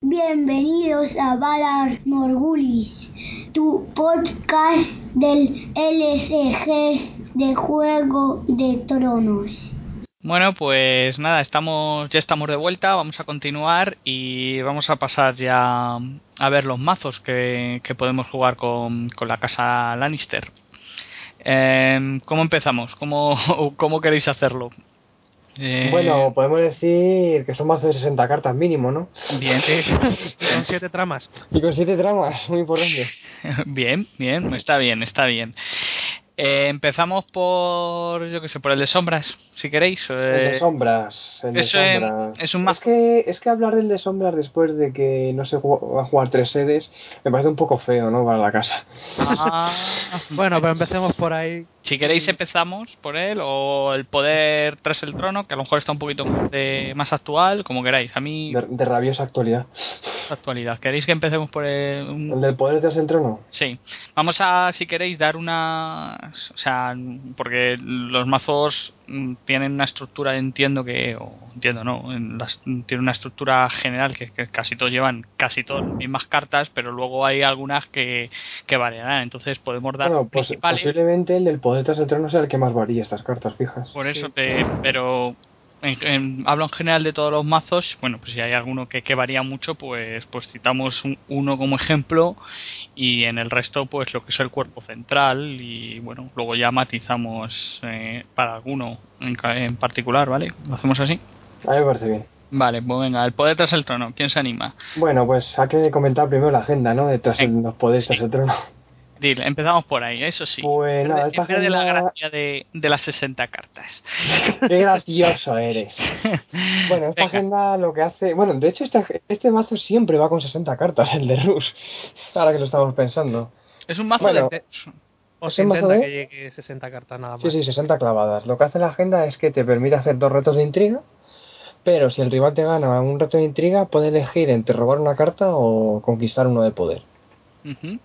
Bienvenidos a Valar Morgulis, tu podcast del LCG de Juego de Tronos. Bueno, pues nada, estamos, ya estamos de vuelta, vamos a continuar y vamos a pasar ya a ver los mazos que, podemos jugar con, con la casa Lannister. Eh, ¿Cómo empezamos? ¿Cómo, ¿Cómo queréis hacerlo? Eh, Bueno, podemos decir que son mazos de 60 cartas mínimo, ¿no? Bien, Con siete tramas. Y con 7 tramas, muy importante. bien, bien, está bien, está bien. Eh, empezamos por, yo que sé, por el de sombras, si queréis. El eh, de sombras. El de es- sombras. es un es que, es que hablar del de sombras después de que no se va a jugar tres sedes me parece un poco feo, ¿no? Para la casa. ah, Bueno, pero empecemos por ahí. Si queréis empezamos por él o el poder tras el trono, que a lo mejor está un poquito más, de- más actual, como queráis. A mí, De, de rabiosa actualidad. actualidad. ¿Queréis que empecemos por el, un- ¿El del poder tras el trono? Sí, vamos a, si queréis, dar unas. O sea, porque los mazos mm, tienen una estructura, entiendo que. O entiendo, ¿no? En las- tienen una estructura general que, que casi todos llevan casi todas las mismas cartas, pero luego hay algunas que, que variarán. Entonces podemos dar Bueno, pues posiblemente el del poder tras el trono sea el que más varía estas cartas fijas. Por eso te. Pero. En, en- hablo en general de todos los mazos. Bueno, pues si hay alguno que, que varía mucho, pues, pues citamos un- uno como ejemplo y en el resto, pues lo que es el cuerpo central. Y bueno, luego ya matizamos eh, para alguno en, en particular, ¿vale? ¿Lo hacemos así? A mí me parece bien. Vale, pues venga, el poder tras el trono. ¿Quién se anima? Bueno, pues hay que comentar primero la agenda, ¿no? De tras el- los poderes tras el trono. Dile, empezamos por ahí, eso sí. Pues nada, esta en vez de la agenda- gracia de, de las 60 cartas. Qué gracioso eres. Bueno, esta Venga. agenda lo que hace. Bueno, de hecho, esta- este mazo siempre va con 60 cartas, el de Rus. Ahora que lo estamos pensando. Es un mazo Bueno, de... O ¿Es se intenta de? que llegue 60 cartas nada más. Sí, sí, 60 clavadas. Lo que hace la agenda es que te permite hacer dos retos de intriga. Pero si el rival te gana un reto de intriga, puede elegir entre robar una carta o conquistar uno de poder. Ujú.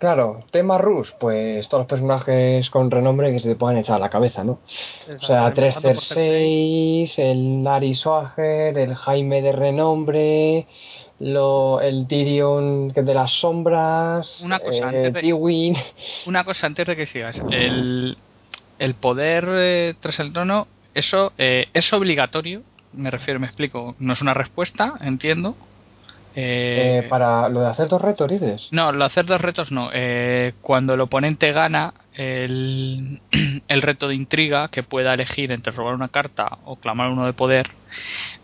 Claro, tema Rus, pues todos los personajes con renombre que se te puedan echar a la cabeza, ¿no? O sea, tres empezando por Cersei. Cersei, el Larry Soager, el Jaime de renombre, lo, el Tyrion de las sombras, Una cosa, eh, antes de- Tywin. Una cosa antes de que sigas. El, el poder eh, tras el trono, eso eh, es obligatorio. Me refiero, me explico. No es una respuesta, entiendo. Eh, Eh, para lo de hacer dos retos, dices. No, lo de hacer dos retos no. Eh, cuando el oponente gana el, el reto de intriga, que pueda elegir entre robar una carta o clamar uno de poder,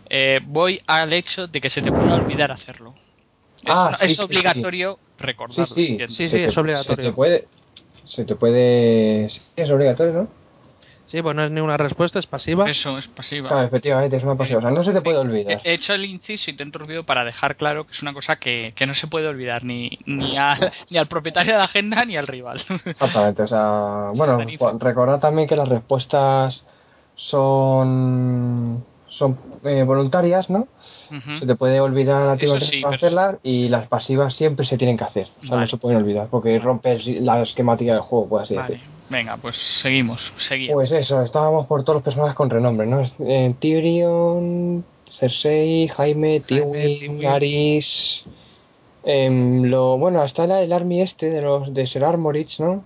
eh, voy al hecho de que se te pueda olvidar hacerlo. Es, Ah, sí, es obligatorio Sí, recordarlo. sí, entiendo. Sí, sí, te- es obligatorio. Se te puede, se te puede, es obligatorio, ¿no? Sí, pues no es ni una respuesta, es pasiva. Eso es pasiva. Claro, efectivamente, es una pasiva. O sea, no se te puede olvidar. He hecho el inciso y te he interrumpido para dejar claro que es una cosa que, que no se puede olvidar ni, ni, al, ni al propietario de la agenda ni al rival. Exactamente, o sea, bueno, Tarifa. recordad también que las respuestas son son eh, voluntarias, ¿no? Ujú. Se te puede olvidar a ti sí, pero- hacerlas y las pasivas siempre se tienen que hacer. O sea, Vale. no se pueden olvidar porque rompes la esquemática del juego, por así Vale, decir. Venga, pues seguimos. Seguimos. Pues eso, estábamos por todos los personajes con renombre, ¿no? Eh, Tyrion, Cersei, Jaime, Tywin. Varys... em, lo, bueno, hasta el, el army este de los de Ser Armorich, ¿no?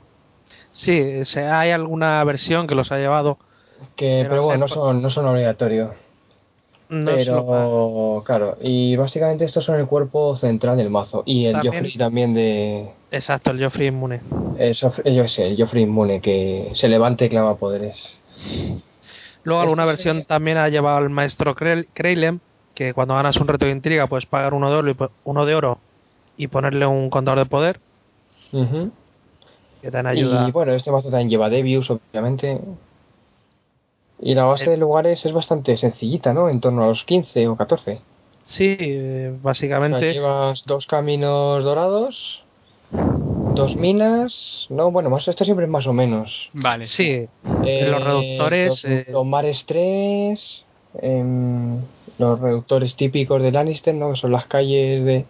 Sí, se- hay alguna versión que los ha llevado. Que, Pero pero, bueno, no son, no son obligatorios. No es lo- pero, claro, y básicamente estos son el cuerpo central del mazo. Y el También- Joffrey también de... Exacto, el Joffrey inmune. eh, yo sé, el Joffrey inmune, que se levanta y clama poderes. Luego alguna Este versión sería- también ha llevado al maestro Kreilem, que cuando ganas un reto de intriga puedes pagar uno de oro y, po- uno de oro y ponerle un contador de poder, que te ayuda. Y bueno, este mazo también lleva Debius, obviamente. Y la base Eh. de lugares es bastante sencillita, ¿no? En torno a los 15 o 14. Sí, eh, O sea, básicamente. llevas dos caminos dorados, dos minas. No, bueno, más esto siempre es más o menos. Vale, Sí, Eh, los reductores. Los, eh, los mares 3. em, los reductores típicos de Lannister, ¿no? Que son las calles de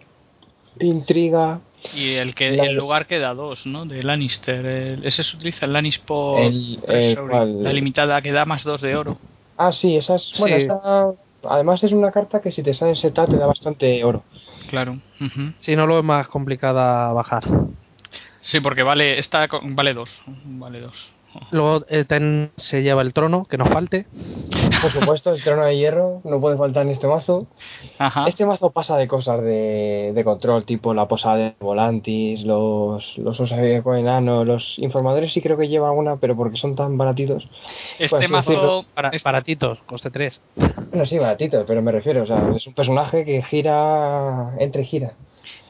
intriga. Y el que La- el lugar que da dos, ¿no? De Lannister. el- ese se utiliza el Lannisport El- eh, ¿cuál? la limitada que da más dos de oro. Ah, sí, esas. Bueno, Sí. esa- además es una carta que si te sale en seta te da bastante oro. Claro. ujú. si no, lo es más complicada bajar. Sí, porque vale esta vale dos, vale dos. Luego Ten se lleva el trono, que nos falte. Por supuesto, el trono de hierro no puede faltar en este mazo. Ajá. Este mazo pasa de cosas de, de control, tipo la posada de Volantis, los, los Osageco enano, los informadores sí creo que lleva una, pero porque son tan baratitos. Este mazo decirlo. Para, este- Baratitos, coste 3. Bueno, sí, baratitos, pero me refiero, o sea, es un personaje que gira, entre gira.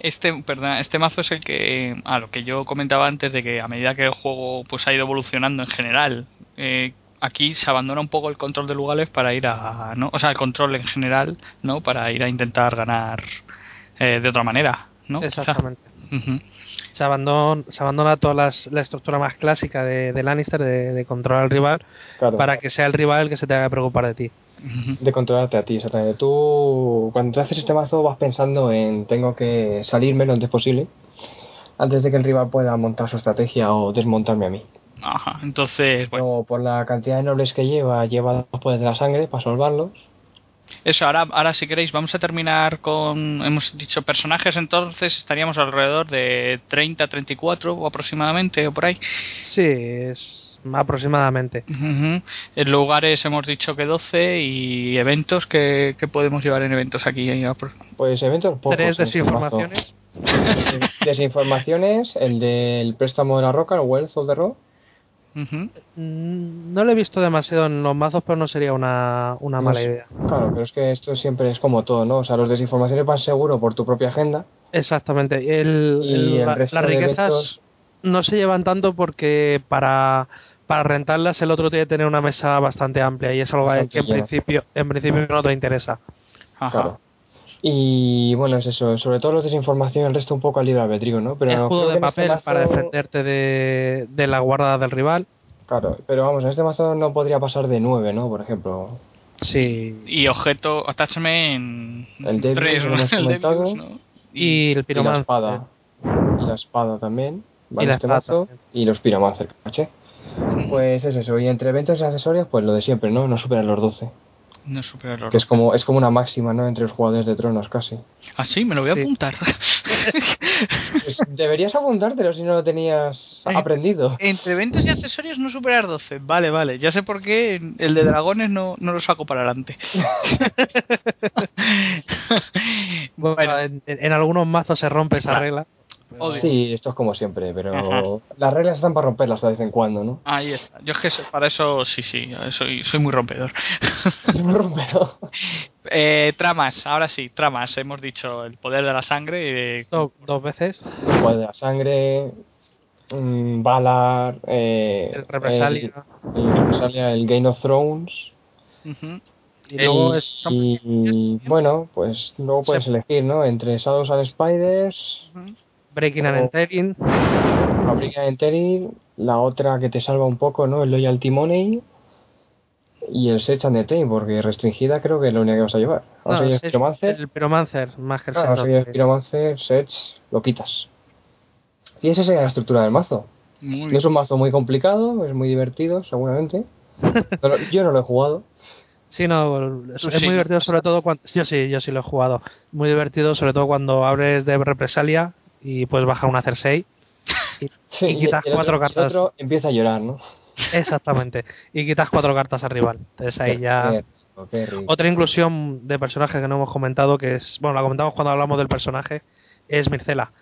Este, perdón, este mazo es el que, a lo que yo comentaba antes de que a medida que el juego pues ha ido evolucionando en general, eh, aquí se abandona un poco el control de lugares para ir a, ¿no? O sea, el control en general, ¿no? Para ir a intentar ganar eh, de otra manera, ¿no? Exactamente. Se abandona, se abandona toda las- la estructura más clásica de, de Lannister de, de controlar al rival Claro, para que sea el rival el que se tenga que preocupar de ti. De controlarte a ti, exactamente. Tú, cuando te haces este mazo, vas pensando en tengo que salirme lo antes posible, antes de que el rival pueda montar su estrategia o desmontarme a mí. Ajá, entonces, bueno, Luego, por la cantidad de nobles que lleva, lleva dos poderes de la sangre para salvarlos. eso, ahora, ahora si queréis vamos a terminar con, hemos dicho personajes, entonces estaríamos alrededor de 30, 34 o aproximadamente, o por ahí. Sí, es aproximadamente. En lugares hemos dicho que 12 y eventos que, que podemos llevar en eventos aquí. Pues eventos pocos. Tres este desinformaciones. Desinformaciones, el del préstamo de la roca, el Wealth of the Rock. Mm, No lo he visto demasiado en los mazos, pero no sería una, una mala idea. Claro, pero es que esto siempre es como todo, ¿no? O sea, los desinformaciones van seguro por tu propia agenda. Exactamente. El, Y el- el la- las riquezas eventos- no se llevan tanto porque para, para rentarlas el otro tiene que tener una mesa bastante amplia y es algo Bastante que en principio, en principio no te interesa. Ajá. Claro. Y bueno, es eso, sobre todo los desinformación, el resto un poco al libre albedrío, ¿no? Pero Escudo creo de este papel para defenderte de, de la guarda del rival. Claro, pero vamos, en este mazo no podría pasar de 9, ¿no? Por ejemplo. Sí. Y objeto, attachment El Debius, El comentado. Debius, ¿no? Y el Y la espada. Y la espada también. Este mazo. Y los Pyromancer, caché. Pues es eso, y entre eventos y accesorios, pues lo de siempre, ¿no? No superan los 12. No supera oro. Que es como, es como una máxima, ¿no? Entre los jugadores de tronos, casi. Ah, sí, me lo voy a Sí. apuntar. Pues deberías apuntártelo si no lo tenías Eh, aprendido. Entre eventos y accesorios no superar 12. Vale, vale. Ya sé por qué el de dragones no, no lo saco para adelante. Bueno, bueno, en, en algunos mazos se rompe esa Claro. regla. Odio. Sí, esto es como siempre, pero Ajá. las reglas están para romperlas de vez en cuando, ¿no? ahí está. Yo es que para eso sí, sí. Soy, soy muy rompedor. Es un rompero. Eh, tramas, ahora sí, tramas. Hemos dicho el poder de la sangre. Do- dos veces. Juego de la sangre, mm, Valar, eh, El represalia. el, el represalia, el Game of Thrones. Y luego y, es. y, bueno, pues luego puedes Se- elegir, ¿no? Entre Shadows and Spiders. Breaking and Entering. Fabrica Entering, la otra que te salva un poco, ¿no? El Loyalty Money y el Sech and the Tame, porque restringida creo que es lo único que vas a llevar. Vamos a No, llevar es Pyromancer, el Pyromancer, más que el a llevar Sentinel. Pyromancer, Sech, lo quitas. Y esa sería la estructura del mazo. Muy es un mazo muy complicado, es muy divertido, seguramente. Pero yo no lo he jugado. Sí, no, es, Tú es sí, muy divertido sobre todo cuando... Yo sí, yo sí lo he jugado. Muy divertido sobre todo cuando abres de represalia y puedes bajar una Cersei. Y, y quitas el cuatro otro, y el cartas. otro empieza a llorar, ¿no? Exactamente. Y quitas cuatro cartas al rival. Entonces ahí ya... rico, qué rico. Otra inclusión de personaje que no hemos comentado, que es... Bueno, la comentamos cuando hablamos del personaje, es Mircela.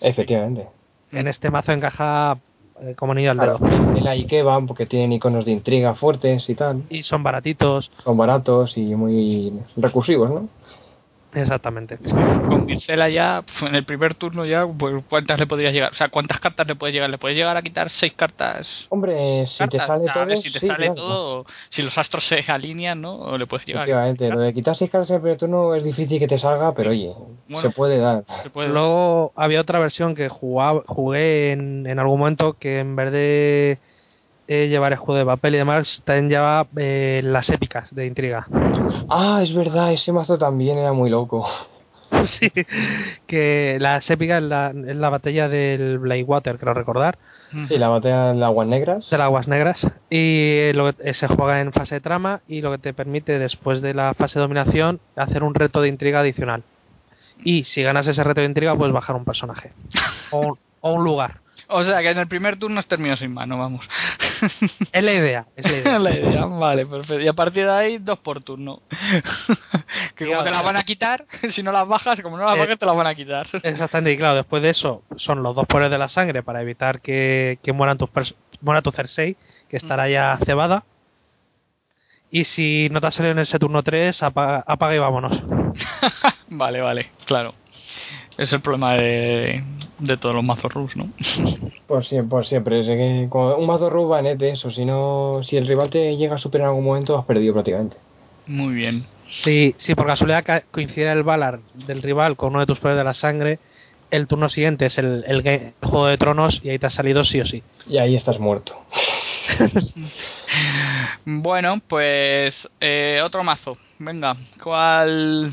Efectivamente. En este mazo encaja eh, como anillo al dedo. Claro, el Ikeban, porque tienen iconos de intriga fuertes y tal. Y son baratitos. Son baratos y muy recursivos, ¿no? Exactamente. Es que con Vircela ya, en el primer turno ya, pues ¿cuántas le podrías llegar? O sea, ¿cuántas cartas le puedes llegar? ¿Le puedes llegar a quitar seis cartas? Hombre, si te cartas? sale O sea, a ver todo. si te sí, sale claro. todo, si los astros se alinean, ¿no? O le puedes llegar. Efectivamente, lo de quitar seis cartas en el primer turno es difícil que te salga, pero oye, Bueno. se puede dar. Se puede- Luego había otra versión que jugaba, jugué en, en algún momento que en vez de eh, llevar escudo de papel y demás, también llevaba eh, las épicas de intriga. Ah, es verdad, ese mazo también era muy loco. sí, que las épicas es la, es la batalla del Blackwater, creo recordar, Sí, la batalla de aguas negras. de las aguas negras. Y lo que- eh, se juega en fase de trama y lo que te permite después de la fase de dominación hacer un reto de intriga adicional. Y si ganas ese reto de intriga, puedes bajar un personaje o, o un lugar. O sea, que en el primer turno has terminado sin mano, vamos. Es la idea, es la idea. la idea, vale, perfecto. Y a partir de ahí, dos por turno. que como te las van a quitar, si no las bajas, como no las Eh, bajas, te las van a quitar. Exactamente, y claro, después de eso son los dos poderes de la sangre para evitar que, que mueran tus muera tu Cersei, que estará ya cebada. Y si no te ha salido en ese turno 3, apaga, apaga y vámonos. vale, vale, claro. Es el problema de, de todos los mazos rus, ¿no? Por siempre, por siempre. Es que con un mazo rub va net eso. Si no, si el rival te llega a superar en algún momento, has perdido prácticamente. Muy bien. Si, si por casualidad ca- coincide el Valar del rival con uno de tus poderes de la sangre, el turno siguiente es el, el, Juego de Tronos y ahí te ha salido sí o sí. Y ahí estás muerto. Bueno, pues eh, otro mazo. Venga, ¿cuál?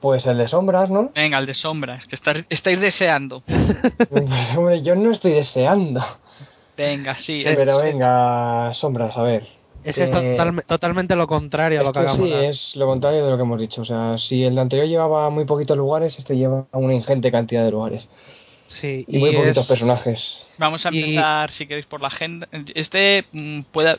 Pues el de sombras, ¿no? Venga, el de sombras, que está- estáis deseando. Hombre, yo no estoy deseando. Venga, sí. Sí, Pero venga, sombras, a ver. Ese es Eh, total- totalmente lo contrario a lo que hagamos. sí es lo contrario de lo que hemos dicho. O sea, si el de anterior llevaba muy poquitos lugares, este lleva una ingente cantidad de lugares. Sí, Y muy poquitos es- personajes. Vamos a Y- empezar, si queréis, por la agenda. Este mm, puede.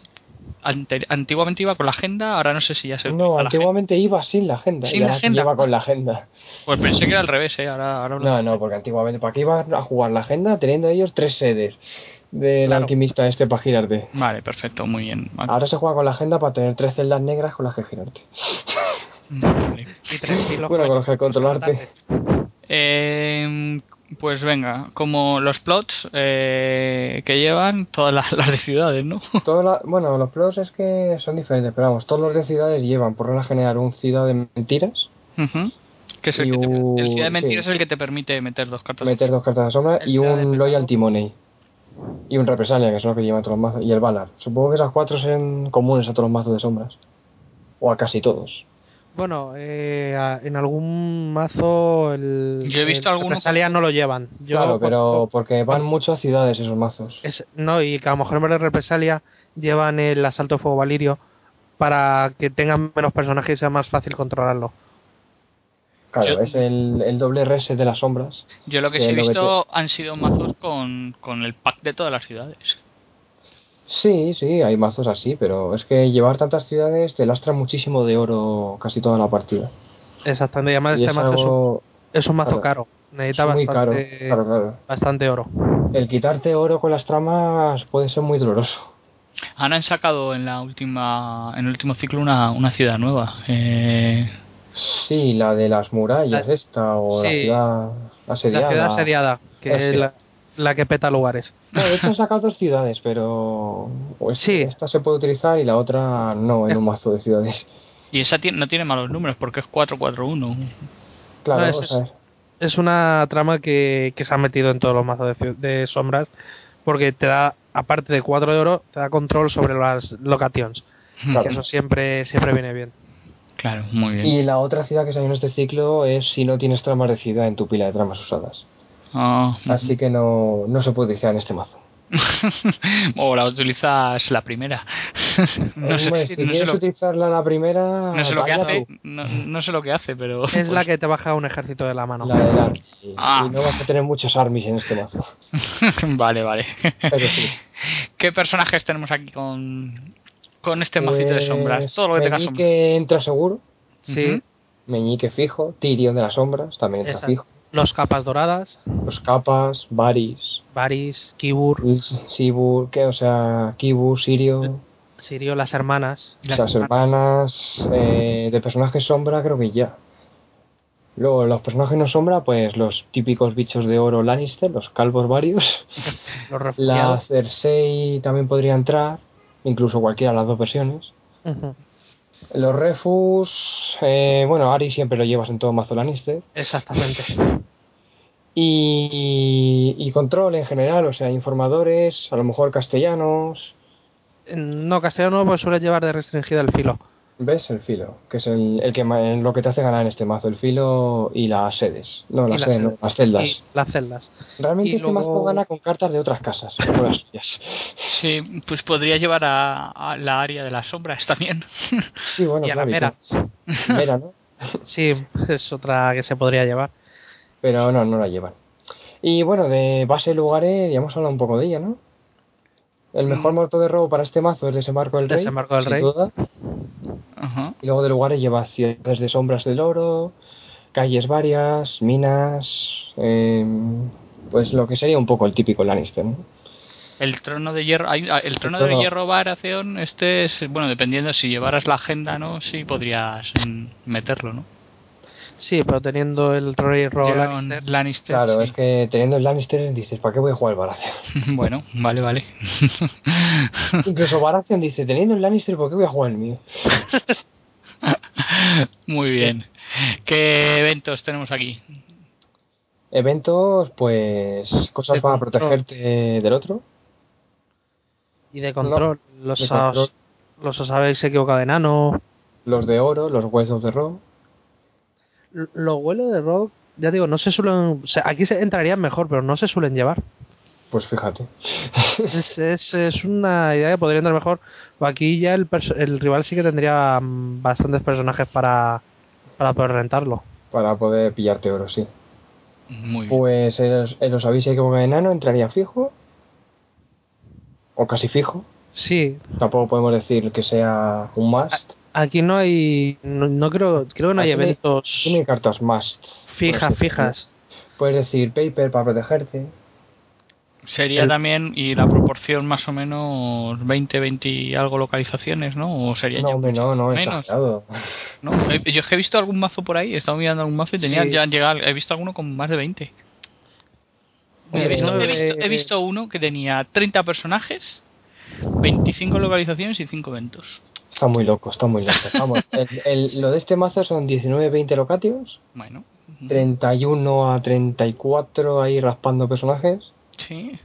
Ante- antiguamente iba con la agenda, ahora no sé si ya se. No, la antiguamente iba sin la agenda. Sin y la agenda. lleva con la agenda. Pues pensé que era al revés, ¿eh? Ahora, ahora No, no, porque antiguamente, ¿para qué iba a jugar la agenda teniendo ellos tres sedes del Claro. alquimista este para girarte? Vale, perfecto, muy bien. Vale. Ahora se juega con la agenda para tener tres celdas negras con las que girarte. Vale. y tres kilos Bueno, con los que controlarte. Eh, pues venga, como los plots eh, que llevan todas las, las de ciudades, ¿no? Todas la- bueno, los pros es que son diferentes, pero vamos, todos los de ciudades llevan por regla general un ciudad de mentiras. Que es el, que te- un- el ciudad de mentiras sí. es el que te permite meter dos cartas. meter dos cartas de sombra El y un loyalty money. Y un represalia, que son los que llevan todos los mazos. Y el Valar. Supongo que esas cuatro son comunes a todos los mazos de sombras. O a casi todos. Bueno, eh, en algún mazo el, Yo he visto el alguno represalia no lo llevan. Yo claro, pero porque van mucho a ciudades esos mazos. es- no, y que a lo mejor en vez de represalia llevan el asalto de fuego valirio para que tengan menos personajes y sea más fácil controlarlo. Claro, Yo- es el, el doble RS de las sombras. Yo lo que que sí he visto han sido mazos con, con el pack de todas las ciudades. Sí, sí, hay mazos así, pero es que llevar tantas ciudades te lastra muchísimo de oro casi toda la partida. Exactamente, y además Y este es mazo es un, algo es un mazo claro, caro. Necesita es muy caro. bastante, Claro, claro. bastante oro. El quitarte oro con las tramas puede ser muy doloroso. Ahora han sacado en la última en el último ciclo una, una ciudad nueva. Eh, Sí, la de las murallas La- esta, o la ciudad asediada. La ciudad asediada, que es sí. la, la que peta lugares. No, de hecho han sacado dos ciudades, pero pues, Sí. esta se puede utilizar y la otra no en un mazo de ciudades. y esa tiene- no tiene malos números porque es 441. Claro, No, es- o sea, Es una trama que, que se ha metido en todos los mazos de, de sombras porque te da, aparte de 4 de oro, te da control sobre las locations. Claro. Que eso siempre, siempre viene bien. Claro, muy bien. Y la otra ciudad que salió en este ciclo es si no tienes tramas de ciudad en tu pila de tramas usadas. Ah, Así que no, no se puede utilizar en este mazo. o la utilizas la primera. no sé, Hombre, si no sé quieres lo, utilizarla la primera, no sé lo que hace. No, no sé lo que hace, pero. Es la que te baja un ejército de la mano. La de la- y, Ah. y no vas a tener muchos armies en este mazo. vale, vale. Pero sí. ¿Qué personajes tenemos aquí con, con este mocito de sombras? Pues Todo lo que tenga sombras. Meñique entra seguro. Sí, Ujú. Meñique fijo. Tyrion de las sombras también entra Exacto. fijo. Los capas doradas, Los capas, Varys, Varys, Kibur, Sibur, que, o sea, Kibur, Sirio, Sirio, las hermanas. Las las hermanas, eh, de personajes sombra creo que ya. Luego, los personajes no sombra, pues los típicos bichos de oro Lannister, los calvos varios. Los La. Cersei también podría entrar, incluso cualquiera de las dos versiones. Ujú. Los refus, eh, bueno, Ari siempre lo llevas en todo mazo Lannister. Exactamente. Y, y control en general, o sea, informadores, a lo mejor castellanos. No, castellano pues suele llevar de restringida el filo. ¿Ves? El filo, que es el, el que ma- lo que te hace ganar en este mazo, el filo y las sedes. No, las sedes, no, las celdas. Y las celdas. Realmente y este luego- mazo gana con cartas de otras casas, no las suyas. Sí, pues podría llevar a, a la área de las sombras también. Sí, bueno, y a la mera. y Mera, ¿no? Sí, es otra que se podría llevar. Pero no, no la llevan. Y bueno, de base lugares, ya hemos hablado un poco de ella, ¿no? El mejor Mm. muerto de robo para este mazo es Desembarco del Rey. Desembarco del sin Rey. duda. Ajá. Y luego de lugares lleva ciudades de sombras del oro, calles varias, minas, em, pues lo que sería un poco el típico Lannister, ¿no? El trono de hierro, hay- ah, el trono de trono- hierro Baratheon, este es, bueno, dependiendo si llevaras la agenda, ¿no? Sí podrías mm, meterlo, ¿no? Sí, pero teniendo el Lleva un Lannister, Lannister, Claro, sí. es que teniendo el Lannister dices, ¿para qué voy a jugar el Baratheon? bueno, vale, vale. Incluso Baratheon dice, teniendo el Lannister, ¿por qué voy a jugar el mío? Muy bien. ¿Qué eventos tenemos aquí? Eventos, pues cosas De para control. protegerte del otro. y de control. los, de os, control. los os habéis equivocado de enano. Los de oro, los huesos de robo. Los vuelos de rock, ya digo, no se suelen. o sea, aquí se entrarían mejor, pero no se suelen llevar. Pues fíjate. es, es, es una idea que podría entrar mejor. Aquí ya el, rival sí que tendría mm, bastantes personajes para, para poder rentarlo. Para poder pillarte oro, sí. Muy bien. Pues el, el os habéis equivocado de enano entraría fijo. O casi fijo. Sí, Tampoco podemos decir que sea un must. Aquí no hay. No, no creo, creo que no hay Aquí no hay- eventos Tiene cartas must. fijas, fijas. Puedes decir paper para protegerte. Sería el- también, y la proporción más o menos 20, 20 y algo localizaciones, ¿no? O sería No, ya hombre, no, no, menos. ¿no? Yo es que he visto algún mazo por ahí, he estado mirando algún mazo y tenía Sí. ya llegado, he visto alguno con más de 20. Eh, he, visto, he, eh, visto, he visto uno que tenía 30 personajes, 25 localizaciones y 5 eventos. Está muy loco, está muy loco. Vamos, el, el- lo de este mazo son 19-20 locatios, Bueno, 31 a 34 ahí raspando personajes. sí.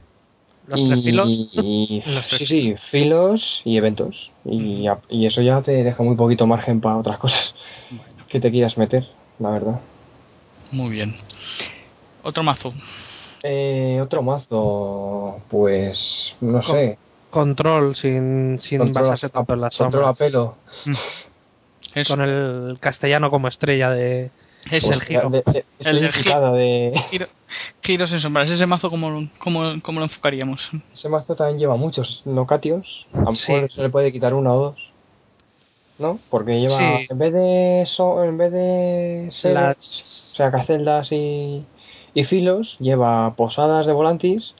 Los y, tres filos. y- Los tres sí, sí, filos y eventos. Y, ya- y eso ya te deja muy poquito margen para otras cosas que te quieras meter, la verdad. Muy bien. Otro mazo. Eh, otro mazo, pues no Con- sé. Control sin, sin Control basarse a- tanto en las control a sombras. pelo. Es, Con el castellano como estrella de. es el el giro. De, de- El del estrella de, giro. Giros en sombras. Ese mazo, ¿cómo, cómo, cómo lo enfocaríamos? Ese mazo también lleva muchos locatios. A lo Sí. mejor se le puede quitar uno o dos. ¿No? Porque lleva. Sí. En vez de. so- en vez de. sedes, Las- O sea, caceldas y. Y filos, lleva posadas de volantis.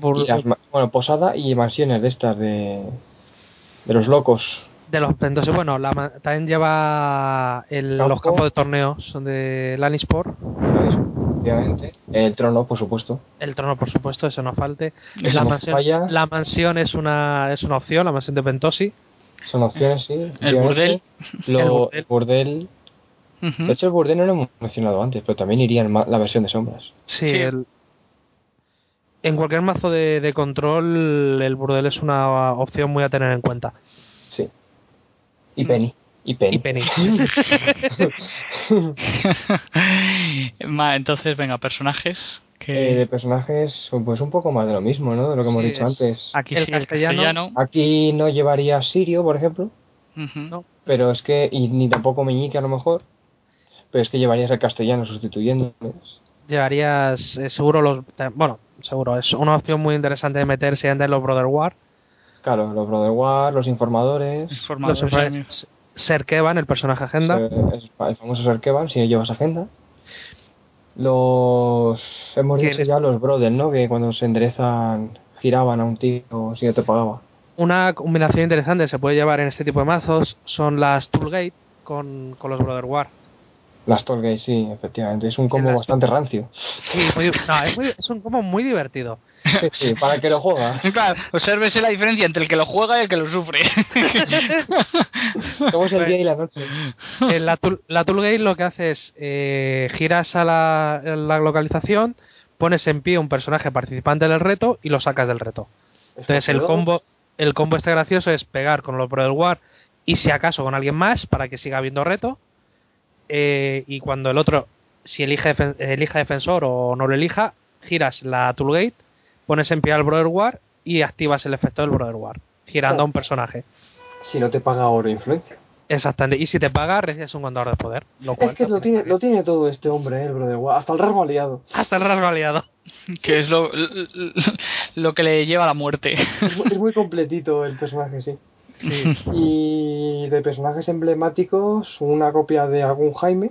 Bur- Y las ma- bueno, posada y mansiones de estas de. De los locos. de los entonces bueno la también lleva el- Campo. los campos de torneos son de Lannisport. Obviamente. El trono, por supuesto. el trono por supuesto eso no falte Eso la no mansión, falla. la mansión es una es una opción la mansión de Pentosi Son opciones, sí. El. Lo- El el burdel. burdel. De hecho, el burdel no lo hemos mencionado antes, pero también iría en la versión de sombras. sí, Sí. el- en cualquier mazo de, de control el burdel es una opción muy a tener en cuenta Sí. Y Mm. Penny. Y Penny. y Penny Entonces, venga, personajes. Eh, Que de personajes, pues un poco más de lo mismo, ¿no? De lo que hemos dicho es- antes. aquí el sí, el castellano- castellano. Aquí no llevaría Sirio, por ejemplo. No. pero es que, y ni tampoco Meñique a lo mejor, pero es que llevarías el castellano sustituyendo. Llevarías eh, seguro los bueno seguro es una opción muy interesante de meterse en los Brother War Claro, los Brother War, los informadores, los Formadores, informadores, Ser Kevan el personaje agenda el, famoso Serkevan, si llevas agenda. Los. Hemos ¿Quién dicho ya los Brothers, ¿no? Que cuando se enderezan, giraban a un tío si no te pagaba. Una combinación interesante que se puede llevar en este tipo de mazos son las Toolgate con, con los Brother War. Las Tollgate, sí, efectivamente. Es un combo bastante rancio. Sí, muy- no, es, muy- es un combo muy divertido. Sí, para el que lo juega. Claro, obsérvese la diferencia entre el que lo juega y el que lo sufre. Somos el día y la noche. En la, tool- la Toolgate lo que hace es eh, giras a la, la localización, pones en pie un personaje participante del reto y lo sacas del reto. Entonces el combo, el combo este gracioso es pegar con los Pro del War y si acaso con alguien más para que siga habiendo reto. Eh, y cuando el otro, si elige, defen- elija defensor o no lo elija, giras la Toolgate, pones en pie al Brother War y activas el efecto del Brother War, girando a un personaje. Si no te paga oro influencia. Exactamente. Y si te paga, recibes un contador de poder. Lo cual Es que lo tiene, lo tiene todo este hombre, eh, el brother. Guau, Hasta el rasgo aliado. Hasta el rasgo aliado. que es lo, lo que le lleva a la muerte. Es, mu- es muy completito el personaje, sí. Sí. Y de personajes emblemáticos, una copia de algún Jaime,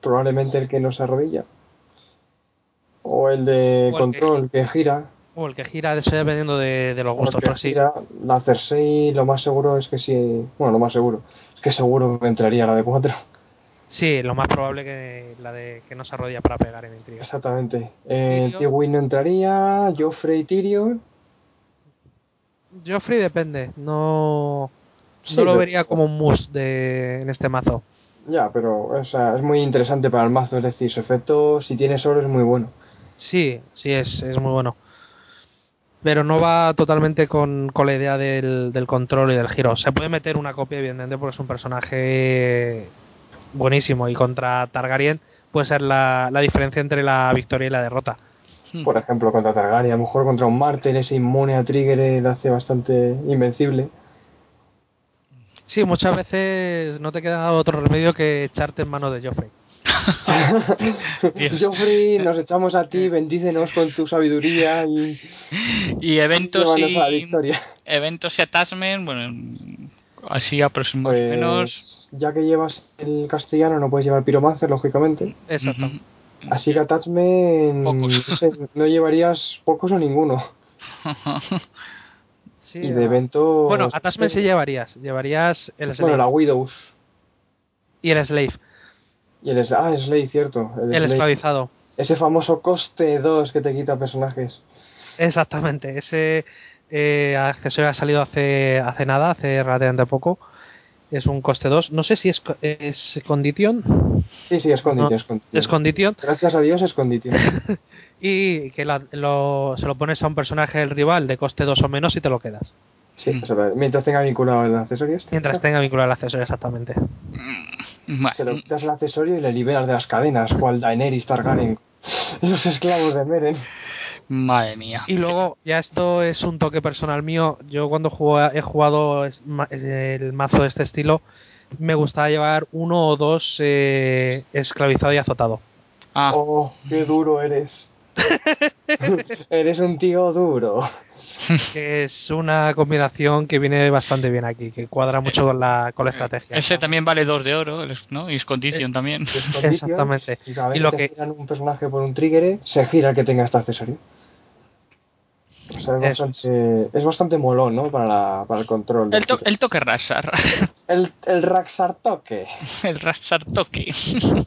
probablemente el que no se arrodilla. O el de O el que control que gira. O el que gira, eso dependiendo de, de los el gustos. que Pero sí, gira. La Cersei, lo más seguro es que sí. Bueno, lo más seguro. Es que seguro que entraría la de 4. sí, lo más probable que la de que no se arrodilla para pegar en intriga. Exactamente. Eh, Tyrion. Tywin no entraría. Joffrey y Tyrion. Joffrey depende. No, Sí, no lo pero- vería como un mus de, en este mazo. Ya, pero o sea, es muy interesante para el mazo. Es decir, su efecto, si tienes oro, es muy bueno. Sí, sí, es, es muy bueno. Pero no va totalmente con, con la idea del, del control y del giro. Se puede meter una copia, evidentemente, porque es un personaje buenísimo. Y contra Targaryen puede ser la, la diferencia entre la victoria y la derrota. Por ejemplo, contra Targaryen, a lo mejor contra un Mártir, ese inmune a Trigger le hace bastante invencible. Sí, muchas veces no te queda otro remedio que echarte en manos de Joffrey. Joffrey, nos echamos a ti, bendícenos con tu sabiduría y Y eventos y a la victoria. eventos y attachment, bueno, así aproximadamente Pues, menos. ya que llevas el castellano, no puedes llevar Pyromancer, lógicamente. Exacto. Así que attachment no, sé, no llevarías pocos o ninguno. Sí, y de eventos. Bueno, Attachment sí llevarías. Llevarías el Slave Bueno, la Widows. y el Slave, Y el, ah, Slay, cierto. El, esclavizado. Ese famoso coste 2 que te quita personajes. Exactamente. Ese eh, accesorio ha salido hace, hace nada, hace relativamente poco. Es un coste 2. No sé si es, co- es Condition. Sí, sí, es Condition. No, es Condition. Es Condition. Gracias a Dios es Condition. Y que la- lo- se lo pones a un personaje del rival de coste 2 o menos y te lo quedas. Sí, Mm. mientras tenga vinculado el accesorio. este. Mientras tenga vinculado el accesorio, exactamente. Vale. Se lo quitas el accesorio y le liberas de las cadenas, cual Daenerys Targaryen. Los esclavos de Meren. Madre mía. Y luego, ya esto es un toque personal mío. Yo cuando juego- he jugado el mazo de este estilo, me gustaba llevar uno o dos eh, esclavizado y azotado. Ah, Oh, qué duro eres. eres un tío duro. Que es una combinación que viene bastante bien aquí, que cuadra mucho con la, con la estrategia. ese también vale 2 de oro, el- ¿no? Y es condition también. Exactamente. Y lo que giran un personaje por un trigger, se gira el que tenga este accesorio. O sea, es, Eso bastante, es bastante molón, ¿no? Para, la- para el control. El, to- kit. el toque Raxar. el, el Raxar toque. El Raxar toque.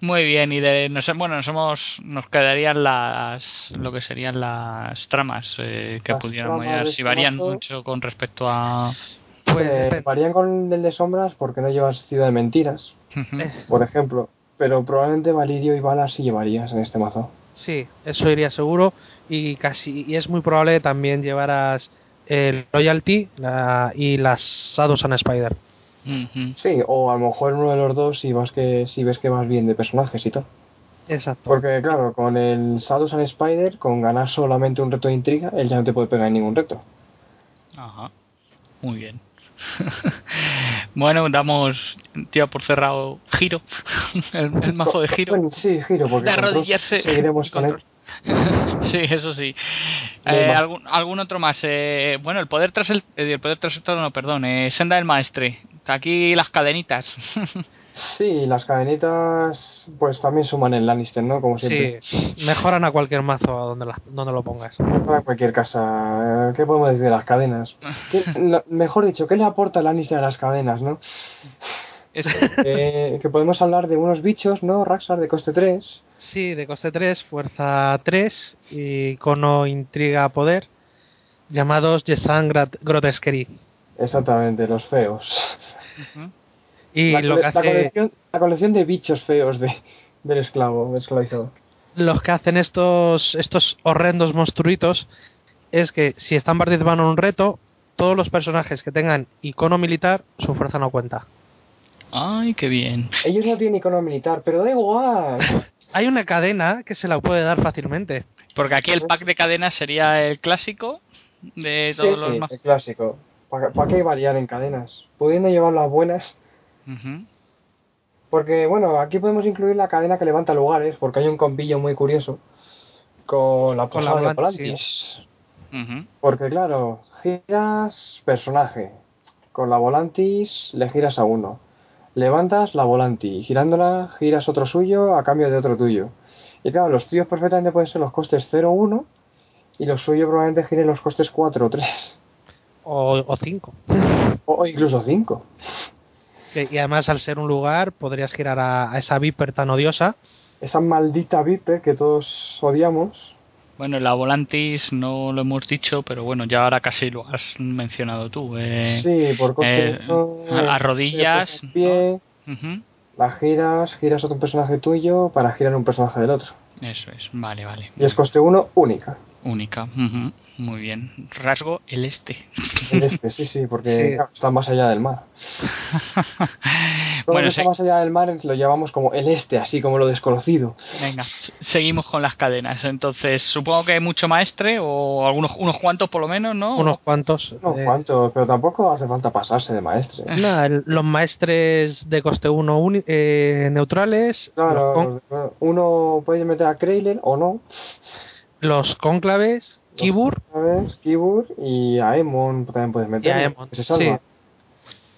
Muy bien, y de nos, bueno, nos hemos nos quedarían las lo que serían las tramas eh, que Las pudiéramos tramas si varían mucho con respecto a Pues Eh, varían con el de sombras porque no llevas Ciudad de Mentiras, por ejemplo. Pero probablemente Valirio y Balas sí llevarías en este mazo. Sí, eso iría seguro. Y casi y es muy probable que también llevaras el Loyalty la- y las Shadows and Spider. Sí, o a lo mejor uno de los dos si, vas que, si ves que vas bien de personajes y tal. Exacto. Porque claro, con el Shadows and Spider, con ganar solamente un reto de intriga, él ya no te puede pegar en ningún reto. Ajá. Muy bien. bueno, damos tío por cerrado giro. el, el mazo de giro. Bueno, sí, giro, porque de control arrodillarse. seguiremos con él. Sí, eso sí. Eh, algún, algún otro más. Eh, bueno, el poder tras el, eh, el poder tras el no, perdón. Eh, Senda del maestre. Aquí las cadenitas. Sí, las cadenitas pues también suman el Lannister, ¿no? Como siempre. Sí, mejoran a cualquier mazo a donde, la- donde lo pongas. Para cualquier casa. eh, ¿Qué podemos decir de las cadenas? ¿Qué- lo- mejor dicho, ¿qué le aporta el Lannister a las cadenas, no? Es- Eh, que podemos hablar de unos bichos, ¿no? Raxar de coste 3. sí, de coste 3, fuerza 3, icono intriga poder, llamados Yesan Grotesquerie. Exactamente, los feos. Ujú. Y la, lo que la hace, colección, la colección de bichos feos de, del esclavo, del esclavizado. los que hacen estos, estos horrendos monstruitos es que si están participando en un reto, todos los personajes que tengan icono militar, su fuerza no cuenta. Ay, qué bien. Ellos no tienen icono militar, pero da igual. Hay una cadena que se la puede dar fácilmente. Porque aquí el pack de cadenas sería el clásico de todos Sí, los el mazos. clásico. ¿Para, para qué variar en cadenas? Pudiendo llevar las buenas. Porque, bueno, aquí podemos incluir la cadena que levanta lugares, porque hay un combillo muy curioso con la Con la posada de Volantis. Porque, claro, giras personaje. Con la Volantis le giras a uno. Levantas la Volantis. Girándola, giras otro suyo a cambio de otro tuyo. Y claro, los tuyos perfectamente pueden ser los costes 0 1 y los suyos probablemente giren los costes 4 o 3. O, o cinco. O, o incluso 5. Que- Y además, al ser un lugar, podrías girar a, a esa Viper tan odiosa. Esa maldita Viper que todos odiamos. Bueno, la Volantis no lo hemos dicho, pero bueno, ya ahora casi lo has mencionado tú. eh. sí, por coste eh, uno, a- a eh, rodillas, pie, la giras, giras otro personaje tuyo para girar un personaje del otro. Eso es, vale, vale. Y es coste 1 única. Única. ujú. Muy bien. Rasgo el este. El este, sí, sí, porque Sí. claro, está más allá del mar. Todo lo bueno, que se- está más allá del mar lo llamamos como el este, así como lo desconocido. venga, se- seguimos con las cadenas. Entonces, supongo que hay mucho maestre o algunos unos cuantos por lo menos, ¿no? Unos cuantos. Unos eh, cuantos, pero tampoco hace falta pasarse de maestre. nada, el- los maestres de coste 1 neutrales, los, con- Claro, uno puede meter a Kraylen o no. Los cónclaves, Kibur, ¿Sabes? Kibur y a Emon también puedes meter. Aemon, que se salva.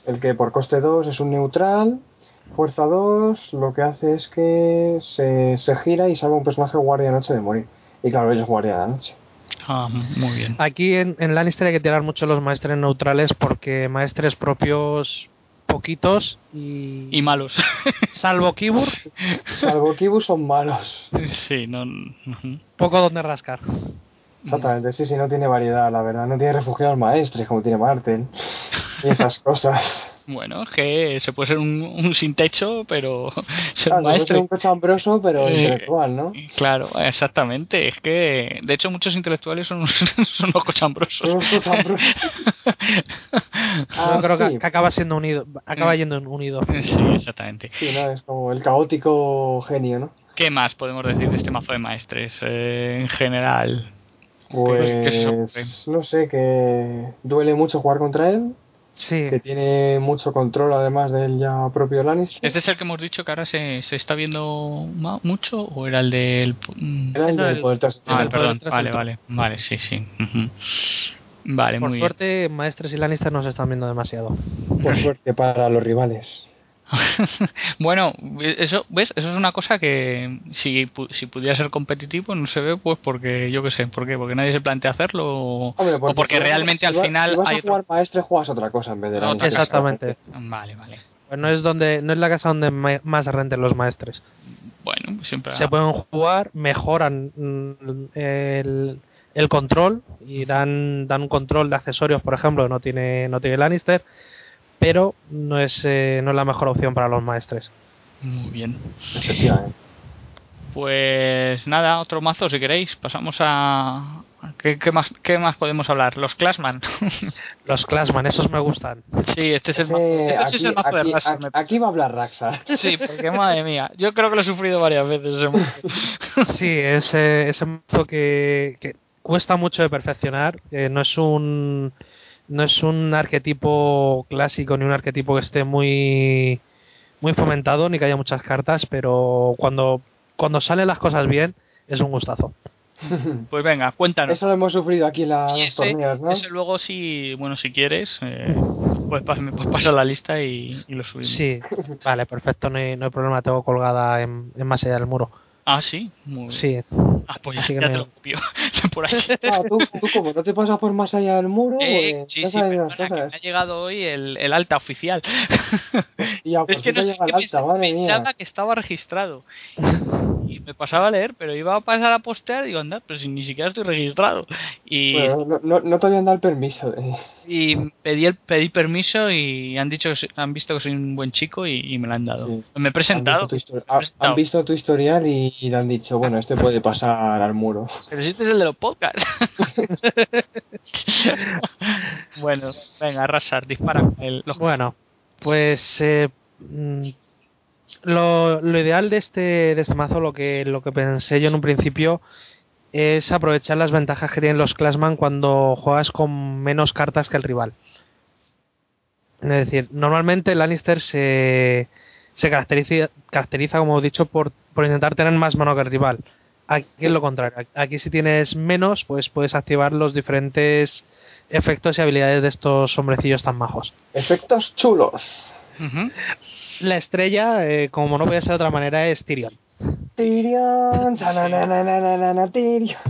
El que por coste 2 es un neutral. Fuerza 2 lo que hace es que se, se gira y salva un personaje guardia de noche de morir. Y claro, ellos guardia de la noche. Ah, muy bien. Aquí en, en Lannister hay que tirar mucho los maestres neutrales porque maestres propios poquitos y, Y malos. salvo Kibur, Salvo Kibur son malos. sí, no. poco donde rascar. Exactamente, sí, sí, no tiene variedad, la verdad. No tiene refugiados maestres como tiene Martel. Y esas cosas. Bueno, que se puede ser un, un sin techo, pero ser Claro, un puede ser un cochambroso, pero Eh, intelectual, ¿no? Claro, exactamente. Es que, de hecho, muchos intelectuales son, son unos cochambrosos. Son unos cochambrosos. Ah, Yo creo que- sí. que, acaba siendo unido, acaba Mm. yendo en unido. Sí, exactamente. Sí, ¿no? Es como el caótico genio, ¿no? ¿Qué más podemos decir de este mazo de maestres eh, en general? Pues, ¿Qué ocurre? no sé, que duele mucho jugar contra él, Sí, que tiene mucho control además del ya propio Lannister. ¿Este es el que hemos dicho que ahora se, se está viendo mucho o era el del... mm, Era el del el- poder tras- Ah, el perdón, poder vale, vale, vale, sí, sí. ujú. Vale, por muy suerte maestres y Lannister no se están viendo demasiado. Por suerte para los rivales. bueno, eso, ¿ves? Eso es una cosa que si, pu- si pudiera ser competitivo no se ve, pues porque, yo qué sé, ¿por qué? Porque nadie se plantea hacerlo o, Hombre, o porque si realmente si al final si vas hay a otro... jugar maestre, juegas otra cosa en vez de Otra Lannister. Exactamente. Vale, vale. Pues no es donde no es la casa donde más renten los maestres. Bueno, pues siempre... Se pueden jugar, mejoran mm, el, el control y dan, dan un control de accesorios, por ejemplo, que no tiene, no tiene Lannister, pero no es, eh, no es la mejor opción para los maestres. Muy bien. Efectivamente. Pues nada, otro mazo si queréis. Pasamos a... ¿Qué, qué más, ¿Qué más podemos hablar? Los Classman. Los Classman, esos me gustan. sí, este es el mazo, este sí es el aquí, mazo de aquí- Raxar, aquí- aquí va a hablar Raxa. Sí, porque madre mía, yo creo que lo he sufrido varias veces ese mazo. Sí, ese, ese mazo que, que cuesta mucho de perfeccionar. eh, no es un no es un arquetipo clásico ni un arquetipo que esté muy muy fomentado ni que haya muchas cartas, pero cuando cuando salen las cosas bien es un gustazo. Pues venga, cuéntanos. Eso lo hemos sufrido aquí en Y las ese, torneos, ¿no? ese luego si, bueno, si quieres, eh, pues pas- me puedes pasar la lista y, y lo subimos. Sí, vale, perfecto, no hay, no hay problema, tengo colgada en, en más allá del muro. Ah, sí. Muy... Sí. Ah, pues ya, Así que ya me- te lo copio. por ahí. Ah, tú, tú como no te pasas por más allá del muro, Eh, pues, sí, sí, perdona, que me ha llegado hoy el, el alta oficial. Y a es que no llega qué el alta, pens- madre pensaba mía. que estaba registrado. Y me pasaba a leer, pero iba a pasar a postear y digo, anda, pero si ni siquiera estoy registrado. Y, Bueno, no, no, no te habían dado el permiso. eh. y pedí, el, pedí permiso y han dicho que soy- han visto que soy un buen chico y, y me lo han dado. Sí. Me he Han presentado. visto, tu histori- me he ha- presentado. han visto tu historial y, y le han dicho, bueno, este puede pasar al muro. Pero si este es el de los podcasts. bueno, venga, arrasar, dispara. El, los... Bueno, pues eh, mm, lo, lo ideal de este, de este mazo, lo que, lo que pensé yo en un principio, es aprovechar las ventajas que tienen los Classman cuando juegas con menos cartas que el rival. Es decir, normalmente Lannister se, se caracteriza, caracteriza, como he dicho, por, por intentar tener más mano que el rival. Aquí es lo contrario. Aquí si tienes menos, pues puedes activar los diferentes efectos y habilidades de estos hombrecillos tan majos. Efectos chulos. Ujú. La estrella, eh, como no puede ser de otra manera, es Tyrion. Tyrion, sanananananana, Tyrion.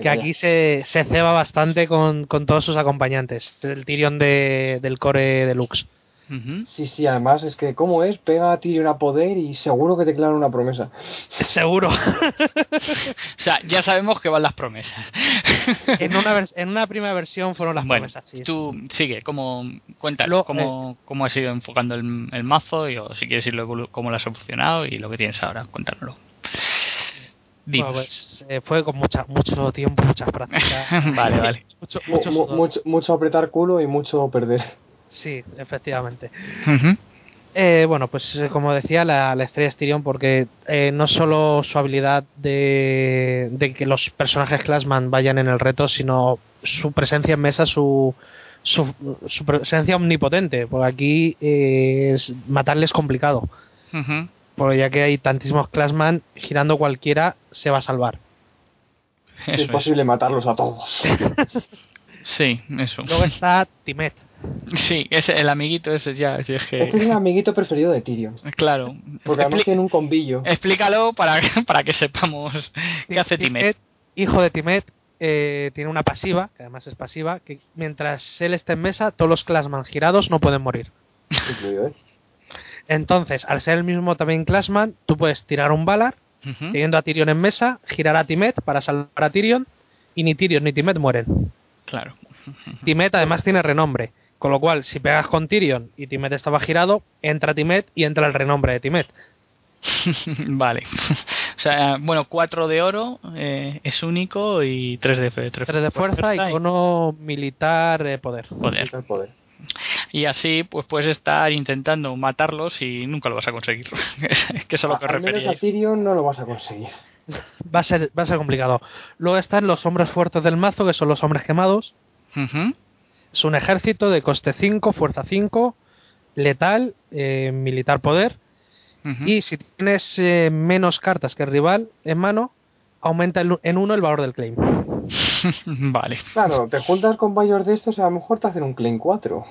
Que aquí se, se ceba bastante con, con todos sus acompañantes. El Tyrion de, del core deluxe. Sí, sí, además es que, ¿cómo es? Pega a Tyrion a poder y seguro que te clavan una promesa. Seguro. O sea, ya sabemos que van las promesas. en, una en una primera versión fueron las bueno, promesas. sí. tú sigue, como cuéntanos Lo- cómo, cómo has ido enfocando el, el mazo y o si quieres irlo evolu- cómo lo has evolucionado y lo que tienes ahora, cuéntanoslo. Bueno, pues, eh, fue con mucha, mucho tiempo, muchas prácticas. vale, vale. Mucho, Mu- mucho mucho, mucho apretar culo y mucho perder. Sí, efectivamente. Eh, bueno, pues eh, como decía, la, la estrella es Tyrion porque eh, no solo su habilidad de, de que los personajes Classman vayan en el reto, sino su presencia en mesa, su, su, su presencia omnipotente. Porque aquí eh, es, matarle es complicado. Porque ya que hay tantísimos Classman, girando cualquiera se va a salvar. Eso es es. posible matarlos a todos. Sí, eso. Luego está Timet. Sí, ese, el amiguito ese ya, si es que... Este es el amiguito preferido de Tyrion. Claro. Porque además Expli- tiene un combillo. Explícalo para, para que sepamos qué hace Timet. hijo de Timet, eh, tiene una pasiva, que además es pasiva, que mientras él esté en mesa, todos los Classman girados no pueden morir. Incluido. Entonces, al ser el mismo también Classman, tú puedes tirar un Valar, Ujú. teniendo a Tyrion en mesa, girar a Timet para salvar a Tyrion, y ni Tyrion ni Timet mueren. Claro. Timet además tiene renombre, con lo cual, si pegas con Tyrion y Timet estaba girado, entra Timet y entra el renombre de Timet. vale. O sea, bueno, 4 de oro eh, es único y 3 de, fe- tres 3 de fuerza y cono militar eh, poder. poder. El poder. Y así, pues puedes estar intentando matarlos y nunca lo vas a conseguir. es que es a lo que os Al menos a referíais. Tyrion no lo vas a conseguir. Va a ser, va a ser complicado. Luego están los hombres fuertes del mazo, que son los hombres quemados. Es un ejército de coste 5, fuerza 5, letal, eh, militar poder. Y si tienes eh, menos cartas que el rival en mano, aumenta el- en uno el valor del claim. vale. Claro, te juntas con varios de estos y a lo mejor te hacen un Claim 4.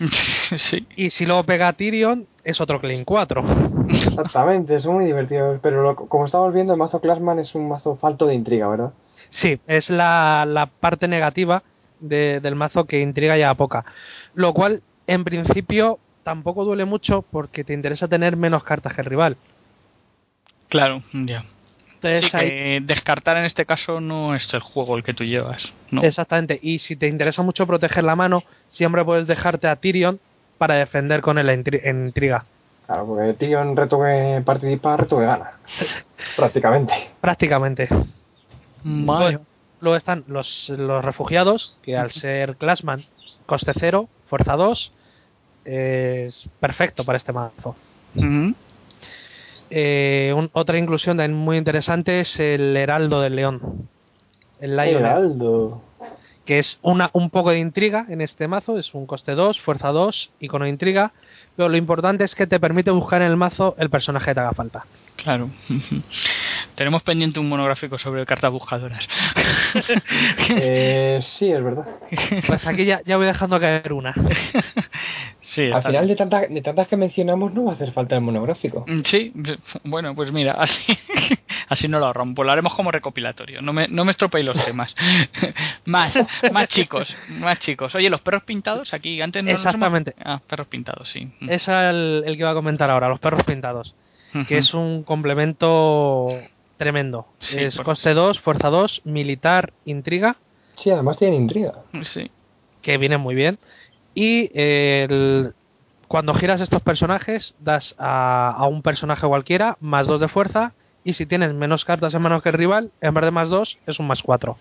sí. Y si luego pega a Tyrion, es otro claim 4. Exactamente, son muy divertidos. Pero lo- como estamos viendo, el mazo Classman es un mazo falto de intriga, ¿verdad? Sí, es la, la parte negativa de- del mazo que intriga ya poca. Lo cual, en principio, tampoco duele mucho porque te interesa tener menos cartas que el rival. Claro, ya. Entonces, Sí, ahí- que descartar en este caso no es el juego el que tú llevas. No. Exactamente. Y si te interesa mucho proteger la mano, siempre puedes dejarte a Tyrion para defender con él en intriga. Claro, porque Tyrion reto que participa, reto que gana. Prácticamente. Prácticamente. Vale. Luego, están los, los refugiados, que al ser Classman, coste 0, fuerza 2, es perfecto para este mazo. Eh, un- otra inclusión también muy interesante es el Heraldo del León. El Lion, Heraldo. Que es una, un poco de intriga en este mazo, es un coste 2, fuerza 2, icono de intriga, pero lo importante es que te permite buscar en el mazo el personaje que te haga falta. Claro. Tenemos pendiente un monográfico sobre cartas buscadoras. Eh, sí, es verdad. Pues aquí ya, ya voy dejando caer una. sí, Al final bien. de, tanta- de tantas que mencionamos no va a hacer falta el monográfico. Mm, Sí, bueno, pues mira, así, así no lo ahorramos. Pues lo haremos como recopilatorio. No me, no me estropeéis los temas. más, más chicos, más chicos. Oye, los perros pintados aquí, antes no nos hemos- Exactamente. Ah, perros pintados, sí. Mm. Es el, el que iba a comentar ahora, los perros pintados, que es un complemento tremendo. Sí, es por- coste 2, fuerza 2, militar, intriga, Sí, además tienen intriga. Sí. que viene muy bien. Y eh, el- cuando giras estos personajes, das a, a un personaje cualquiera más 2 de fuerza. Y si tienes menos cartas en mano que el rival, en vez de más 2, es un más 4.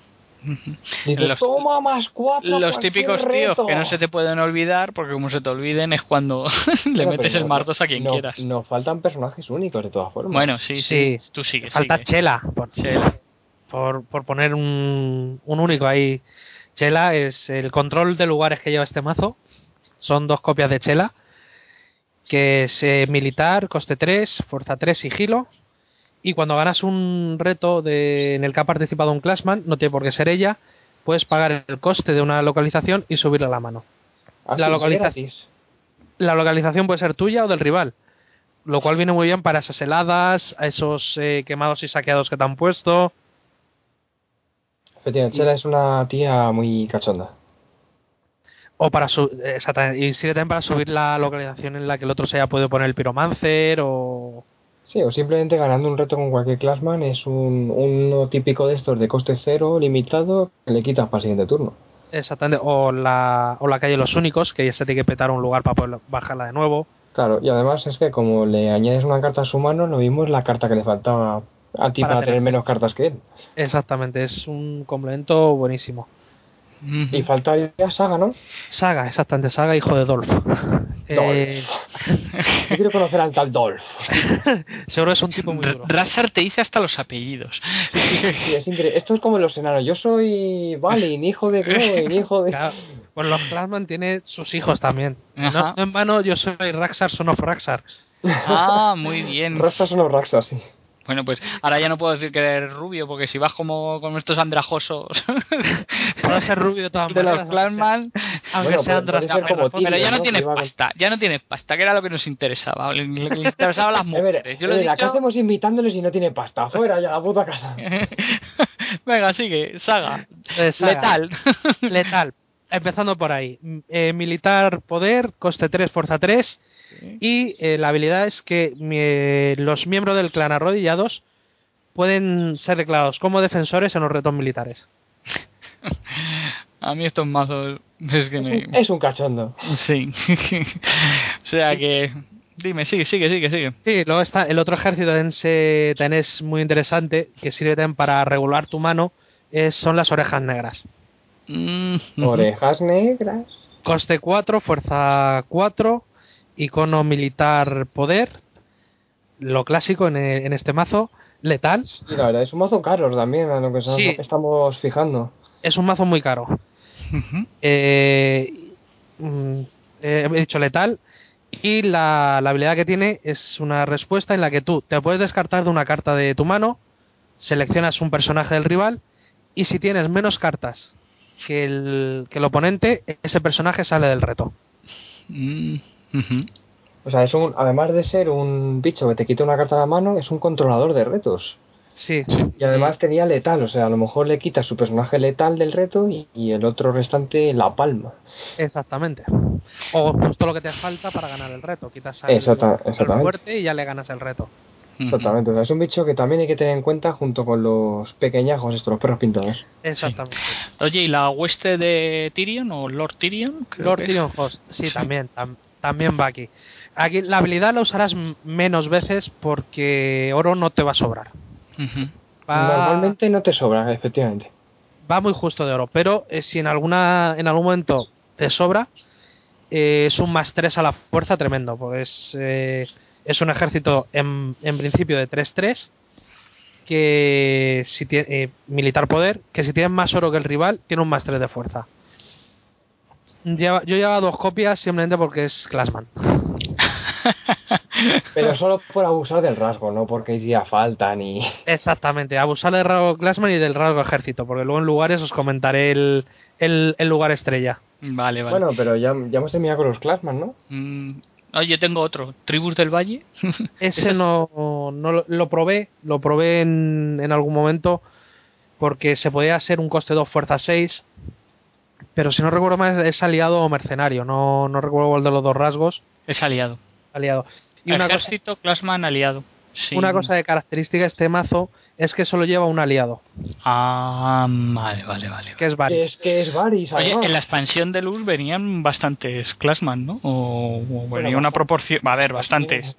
Los- toma más cuatro. Los típicos tíos reto". que no se te pueden olvidar, porque como se te olviden es cuando le metes pero el no- mardos a quien no- quieras. Nos faltan personajes únicos de todas formas. Bueno, sí, sí, Sí. tú sigue, Falta sigue. Chela, por, Chela. por, por poner un, un único ahí. Chela es el control de lugares que lleva este mazo. Son dos copias de Chela. Que es eh, militar, coste 3, fuerza 3, sigilo. Y cuando ganas un reto de, en el que ha participado un classman, no tiene por qué ser ella, puedes pagar el coste de una localización y subirla a la mano. La gratis. La localización puede ser tuya o del rival. Lo cual viene muy bien para esas heladas, a esos eh, quemados y saqueados que te han puesto. Efectivamente, Chela es una tía muy cachonda. O para su exactamente, y sirve también para subir la localización en la que el otro se haya podido poner el piromancer o Sí, o simplemente ganando un reto con cualquier classman es un, uno típico de estos de coste cero, limitado, que le quitas para el siguiente turno. exactamente o la o la calle los únicos que ya se tiene que petar un lugar para poder bajarla de nuevo. Claro, y además es que como le añades una carta a su mano, lo mismo es la carta que le faltaba a ti Para para, tener. tener menos cartas que él. Exactamente, es un complemento buenísimo. Ujú. Y falta ya Saga, ¿no? Saga, exactamente, Saga hijo de Dolph. Eh, Yo quiero conocer al tal Dolph. seguro es un tipo muy duro. Rassar te dice hasta los apellidos. Sí, es increíble. Esto es como los enanos. Yo soy Balin, hijo de Gloin, hijo de... Claro, pues los Clansman tiene sus hijos también. No, Ajá. no en vano yo soy Raxar, son of Raxar. Ah, muy bien. Rastas son los Raxas, sí. Bueno, pues ahora ya no puedo decir que eres rubio, porque si vas como con estos andrajosos Puedo ser rubio todas de los. Clanman, Aunque como Draskar, pero ya no ¿no? tienes pasta, ya no tienes pasta, que era lo que nos interesaba, que le interesaba a las mujeres. Yo lo he mira, ¿qué dicho... hacemos invitándoles si no tiene pasta? Fuera ya, la puta casa. Venga, sigue, saga. Eh, Saga. Letal. Letal. Empezando por ahí. Eh, militar poder, coste 3, fuerza 3. Y eh, la habilidad es que mi- eh, los miembros del clan arrodillados pueden ser declarados como defensores en los retos militares. A mí estos mazos es que me... Es un cachondo. Sí. o sea que... Dime, sigue, sigue, sigue, sigue. Sí, luego está el otro ejército también, se- también es muy interesante, que sirve también para regular tu mano, es- son las orejas negras. Mm. Orejas negras. Coste 4, fuerza 4, icono militar poder, lo clásico en, e- en este mazo, letal. Y la verdad, es un mazo caro también, a lo que Sí. estamos fijando. Es un mazo muy caro. Eh, mm, eh, he dicho letal. Y la, la habilidad que tiene es una respuesta en la que tú te puedes descartar de una carta de tu mano, seleccionas un personaje del rival y si tienes menos cartas que el, que el oponente, ese personaje sale del reto. Mm, O sea, es un, además de ser un bicho que te quita una carta de la mano, es un controlador de retos. Sí, Y además tenía letal, o sea, a lo mejor le quitas su personaje letal del reto y, y el otro restante la palma. exactamente. O justo lo que te falta para ganar el reto. Quitas al, Exacta- al fuerte y ya le ganas el reto. Exactamente, o sea, es un bicho que también hay que tener en cuenta junto con los pequeñajos, estos los perros pintados. Exactamente. Oye, ¿y la hueste de Tyrion o Lord Tyrion? Creo Lord que- Tyrion Host, sí, Sí. también, tam- también va aquí. Aquí la habilidad la usarás menos veces porque oro no te va a sobrar. Va, Normalmente no te sobra, efectivamente. va muy justo de oro, pero eh, si en alguna en algún momento te sobra, eh, es un más 3 a la fuerza tremendo, pues eh, es un ejército en, en principio de 3-3 que si tiene eh, militar poder, que si tienes más oro que el rival, tiene un más 3 de fuerza. Lleva- yo llevaba dos copias simplemente porque es Classman. Pero solo por abusar del rasgo, no porque hiciera falta ni. Exactamente, abusar del rasgo Classman y del rasgo ejército, porque luego en lugares os comentaré el, el, el lugar estrella. Vale, vale. Bueno, pero ya, ya hemos terminado con los Classman, ¿no? Mm, ah, yo tengo otro. Tribus del Valle. Ese no, no lo, lo probé, lo probé en, en algún momento porque se podía hacer un coste 2 fuerza 6, pero si no recuerdo mal es aliado o mercenario, no, no recuerdo cuál de los dos rasgos, es aliado. aliado. Y una cosa, Ejército, Classman, aliado. Sí. una cosa de característica de este mazo es que solo lleva un aliado, Ah, vale, vale, vale. que es Varys. es que es Varys, Oye, en la expansión de luz venían bastantes Classman, ¿no? O, o venía Bueno, una bastante. proporción. Va a ver, bastantes.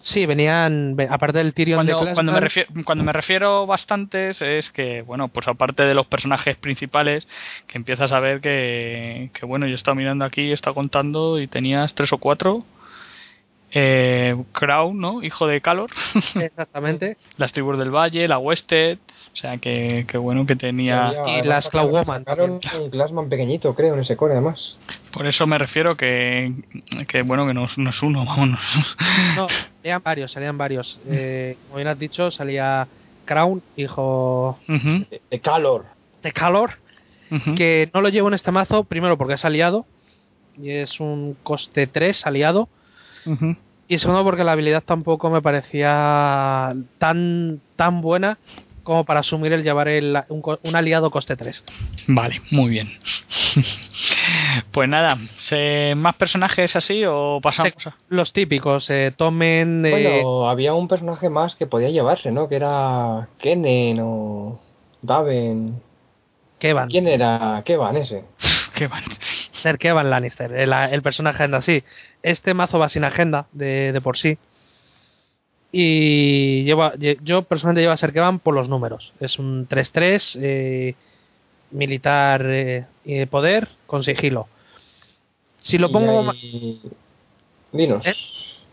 Sí, venían, ve- aparte del Tyrion de Cuando, cuando, me refiero, cuando me refiero bastantes es que, bueno, pues aparte de los personajes principales, que empiezas a ver que, que bueno, yo he estado mirando aquí, he estado contando y tenías tres o cuatro. Eh, Crown, ¿no? Hijo de Calor. exactamente, Las tribus del Valle, la Wested. O sea, que, que bueno que tenía... Había- y las Clawwoman Sacaron un Classman pequeñito, creo, en ese core, además. Por eso me refiero que, que bueno, que no, es- no es uno, vámonos. no, salían varios, salían varios. Eh, como bien has dicho, salía Crown, hijo De, de Calor. de Calor, que no lo llevo en este mazo, primero porque es aliado, y es un coste 3 aliado, Y segundo porque la habilidad tampoco me parecía tan, tan buena como para asumir el llevar el- un, co- un aliado coste 3. Vale, muy bien. pues nada, ¿se- ¿más personajes así o pasamos? Los típicos, eh, tomen... eh, Bueno, había un personaje más que podía llevarse, ¿no? Que era Kennen o Daven. Kevan, ¿Quién era Kevan ese? ¿Qué van? Ser Kevan Lannister, el, el personaje agenda sí. Este mazo va sin agenda de, de por sí. Y lleva, lle- yo personalmente llevo a ser Kevan por los números. Es un 3-3, eh, militar eh, y de poder con sigilo. Si lo pongo ahí- Dinos. ¿Eh?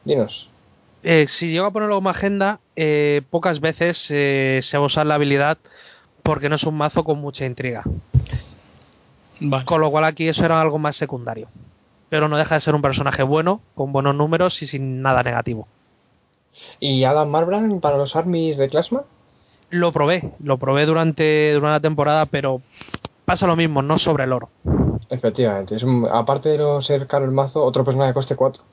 Dinos. eh, si llego a ponerlo como agenda, eh, pocas veces eh, se va a usar la habilidad porque no es un mazo con mucha intriga. Vale. Con lo cual aquí eso era algo más secundario. Pero no deja de ser un personaje bueno, con buenos números y sin nada negativo. ¿Y Adam Marbrand para los armies de Classman? Lo probé, lo probé durante, durante la temporada, pero pasa lo mismo, no sobre el oro. Efectivamente. Es un- aparte de no ser caro el mazo, otro personaje de coste 4.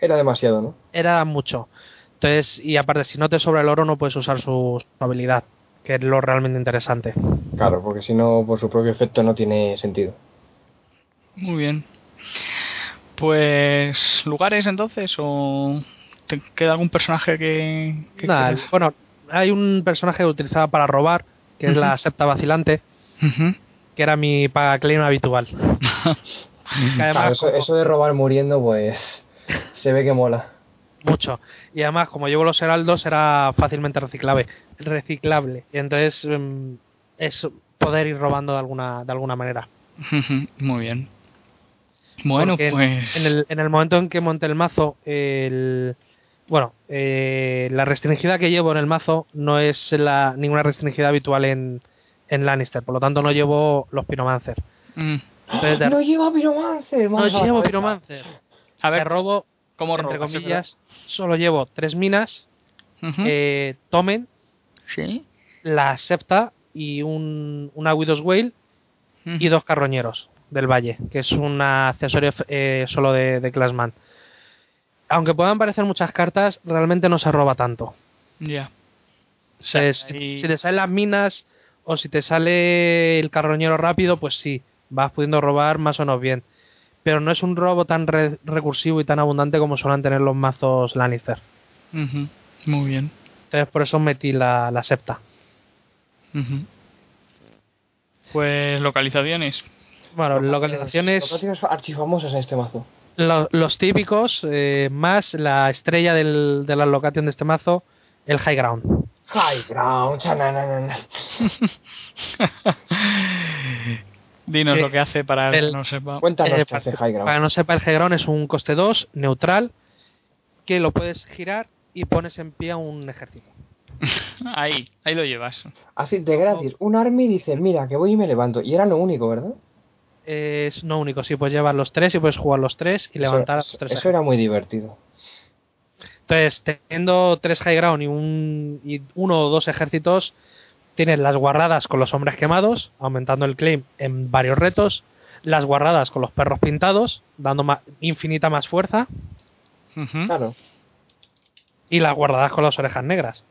Era demasiado, ¿no? Era mucho. Entonces, y aparte, si no te sobra el oro, no puedes usar su, su habilidad, que es lo realmente interesante. Claro, porque si no, por su propio efecto no tiene sentido. Muy bien. Pues, ¿lugares entonces o te queda algún personaje que... bueno, hay un personaje que utilizaba para robar, que es la septa vacilante, que era mi pagaclaim habitual. Que además, Claro, eso, como- eso de robar muriendo, pues se ve que mola. Mucho. Y además, como llevo los heraldos, era fácilmente reciclable. reciclable. Y entonces mm, es poder ir robando de alguna, de alguna manera. Muy bien. Bueno, Porque pues... En el, en el momento en que monté el mazo, el, bueno, eh, la restringida que llevo en el mazo no es la, ninguna restringida habitual en, en Lannister. Por lo tanto, no llevo los Pyromancer. mm, Entonces, ¡No lleva Pyromancer! no llevo! Pyromancer. A ver, robo, ¿cómo entre comillas, solo llevo tres minas, eh, Tomen, Sí. la Septa y un, una Widow's Whale y dos carroñeros del Valle, que es un accesorio eh, solo de, de Classman. Aunque puedan parecer muchas cartas, realmente no se roba tanto. Ya. O sea, ahí- si, si te salen las minas o si te sale el carroñero rápido, pues sí, vas pudiendo robar más o menos bien. Pero no es un robo tan re- recursivo y tan abundante como suelen tener los mazos Lannister. Ujú. Muy bien. Entonces por eso metí la, la septa. Ujú. Pues localizaciones. Bueno, localizaciones, Locaciones archifamosas en este mazo. lo- los típicos, eh, más la estrella del- de la locación de este mazo, el High Ground. High ground, chananana. Dinos lo que hace para el El- no sepa. Cuéntanos Eh, para, High ground. para no sepa, el High Ground es un coste 2 neutral que lo puedes girar y pones en pie a un ejército. ahí, ahí lo llevas. Así de gratis. Un army dice, mira, que voy y me levanto. Y era lo único, ¿verdad? Es no único, sí, puedes llevar los tres y puedes jugar los tres y levantar a los tres. eso era muy divertido. Entonces, teniendo tres high ground y, un, y uno o dos ejércitos, tienes las guarradas con los hombres quemados, aumentando el claim en varios retos, las guarradas con los perros pintados, dando infinita más fuerza. Claro. y las guardadas con las orejas negras.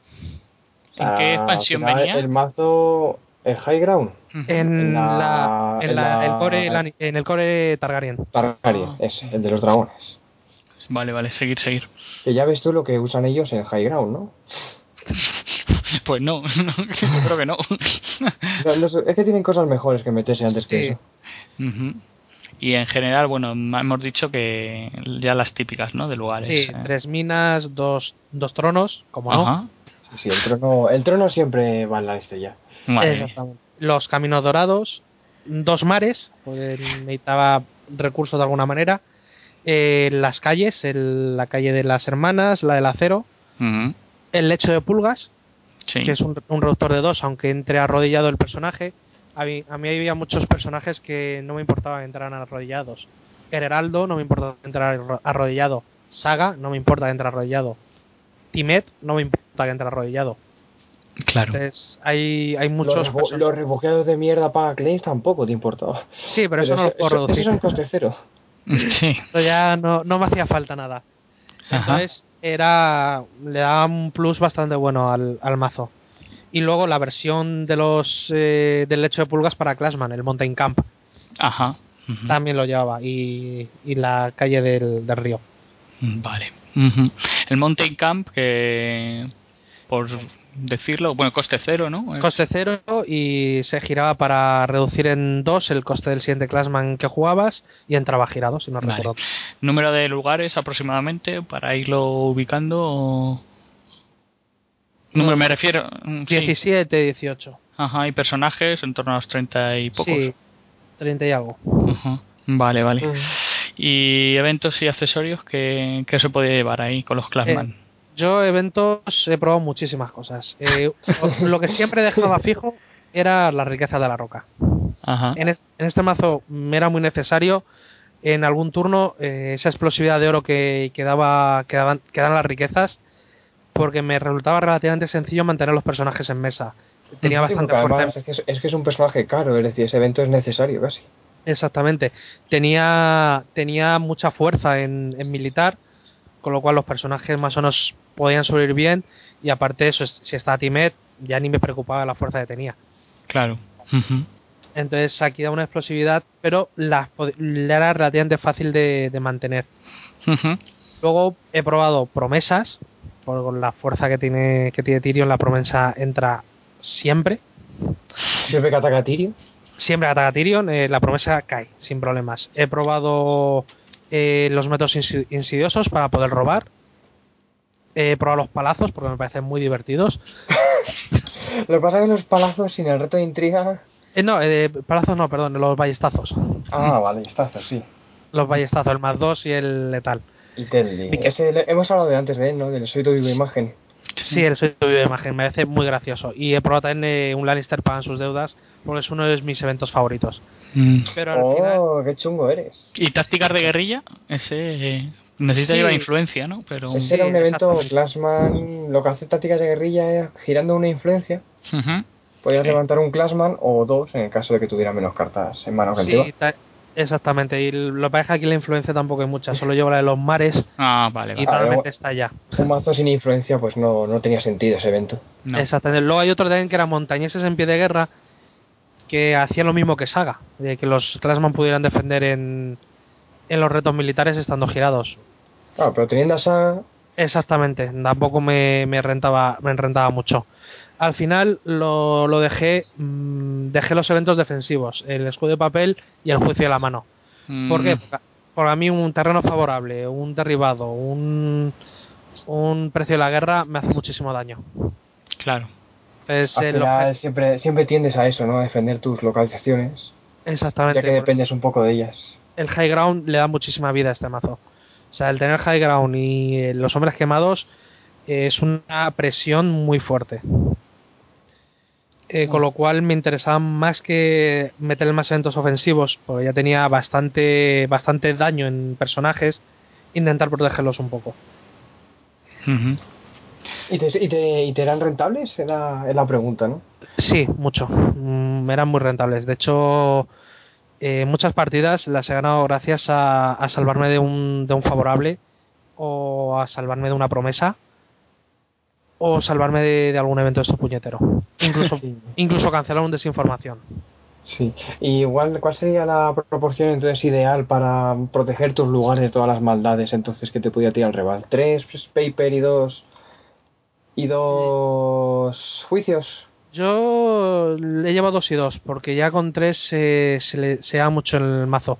¿En qué expansión venía? El mazo, el high ground. En, En la- la, en, la- el core, la- en el core Targaryen. Targaryen, Ah. ese, el de los dragones. Vale, vale, seguir, seguir. Que ya ves tú lo que usan ellos en high ground, ¿no? Pues no, yo creo que no. Es que tienen cosas mejores que meterse antes que eso. Y en general, bueno, hemos dicho que ya las típicas, ¿no? De lugares. Sí, eh. tres minas, dos, dos tronos, como no. Sí, sí, el trono, el trono siempre va en la estrella. Los caminos dorados, dos mares, pues necesitaba recursos de alguna manera. Eh, las calles, el- la calle de las hermanas, la del acero, Ujú. El lecho de pulgas, Sí. que es un, un reductor de dos, aunque entre arrodillado el personaje. A mí, a mí había muchos personajes que no me importaba que entraran arrodillados. Heraldo no me importa que entrar arro- arrodillado. Saga no me importa que entre arrodillado. Timet no me importa que entre arrodillado. Claro. Entonces hay, hay Los, muchos refu- person- los refugiados de mierda para claims tampoco te importaba. Sí, pero, eso no lo puedo eso- reducir. Eso es coste cero. Sí. Eso ya no, no me hacía falta nada. Ajá. Entonces era le daba un plus bastante bueno al, al mazo. Y luego la versión de los eh, del lecho de pulgas para Classman, el Mountain Camp, Ajá. También lo llevaba. Y, y la calle del, del río. Vale. Ujú. El Mountain Camp, que por decirlo, bueno, coste cero, ¿no? Coste cero y se giraba para reducir en dos el coste del siguiente Classman que jugabas y entraba girado, si no Vale. recuerdo. Número de lugares aproximadamente para irlo ubicando. o- Número me refiero. mm, sí. 17, 18. Ajá, y personajes en torno a los 30 y pocos. Sí, 30 y algo. Vale, vale. Y eventos y accesorios que, que se podía llevar ahí con los Classman. Yo eventos he probado muchísimas cosas. Eh, lo que siempre dejaba fijo era la riqueza de la roca. Ajá. En, es- en este mazo me era muy necesario en algún turno eh, esa explosividad de oro que, que, daba, que, daban, que dan las riquezas porque me resultaba relativamente sencillo mantener los personajes en mesa. Tenía Sí, bastante además es que es, es que es un personaje caro, es decir, ese evento es necesario casi. Exactamente. Tenía, tenía mucha fuerza en, en militar, con lo cual los personajes más o menos podían subir bien. Y aparte de eso, es- si estaba Timet, ya ni me preocupaba la fuerza que tenía. Claro. Entonces aquí da una explosividad, pero la, era relativamente fácil de, de mantener. Luego he probado promesas, por con la fuerza que tiene, que tiene Tyrion, la promesa entra siempre. Siempre que ataca a Tyrion. Siempre que ataca Tyrion, eh, la promesa cae, sin problemas. He probado eh, los métodos insi- insidiosos para poder robar. He probado los palazos porque me parecen muy divertidos. Lo que pasa es que los palazos sin el reto de intriga. Eh, no, eh, palazos no, perdón, los ballestazos. Ah, está sí. Los ballestazos, el más dos y el letal. Y Teddy. Y que- Ese le- hemos hablado de antes de él, ¿no? Del soy tu imagen. Sí, el soy de imagen, me parece muy gracioso. Y he probado también eh, un Lannister pagan sus deudas porque es uno de mis eventos favoritos. Mm. Pero al final, Oh, qué chungo eres. ¿Y tácticas de guerrilla? Ese eh, necesita Sí. llevar influencia, ¿no? Pero. Ese era un evento. Classman, lo que hace tácticas de guerrilla es girando una influencia. Podías Sí. levantar un Classman o dos en el caso de que tuviera menos cartas en mano que el tío. sí, exactamente. Y lo que pasa es que aquí la influencia tampoco hay mucha, solo llevo la de los mares Ah, vale, y vale. Claro. normalmente está allá. Un mazo sin influencia, pues no, no tenía sentido ese evento. No. Exactamente. Luego hay otro también que eran montañeses en pie de guerra que hacían lo mismo que Saga, de que los Classman pudieran defender en, en los retos militares estando girados. Claro, pero teniendo a Saga, Exactamente, tampoco me, me rentaba me rentaba mucho. Al final lo, lo dejé mm, dejé los eventos defensivos, el escudo de papel y el juicio de la mano. ¿Por qué? Mm, Porque Por a mí un terreno favorable, un derribado, un, un precio de la guerra me hace muchísimo daño. Claro. Entonces, al el final siempre, siempre tiendes a eso, ¿no? A defender tus localizaciones, exactamente. ya que dependes un poco de ellas. el high ground le da muchísima vida a este mazo. O sea, el tener high ground y eh, los hombres quemados es una presión muy fuerte. Eh, con lo cual me interesaba más que meter más eventos ofensivos, porque ya tenía bastante, bastante daño en personajes, intentar protegerlos un poco. ¿Y te, y te, y te eran rentables? Era, es la pregunta, ¿no? Sí, mucho. Mm, eran muy rentables. De hecho, eh, muchas partidas las he ganado gracias a, a salvarme de un, de un favorable o a salvarme de una promesa o salvarme de, de algún evento de estos puñetero. Incluso, Sí. incluso cancelar un desinformación. Sí. Y igual, ¿cuál sería la proporción entonces ideal para proteger tus lugares de todas las maldades entonces que te podía tirar el rival? ¿Tres paper y dos y dos juicios? Yo he llevado dos y dos, porque ya con tres se, se, le, se da mucho el mazo.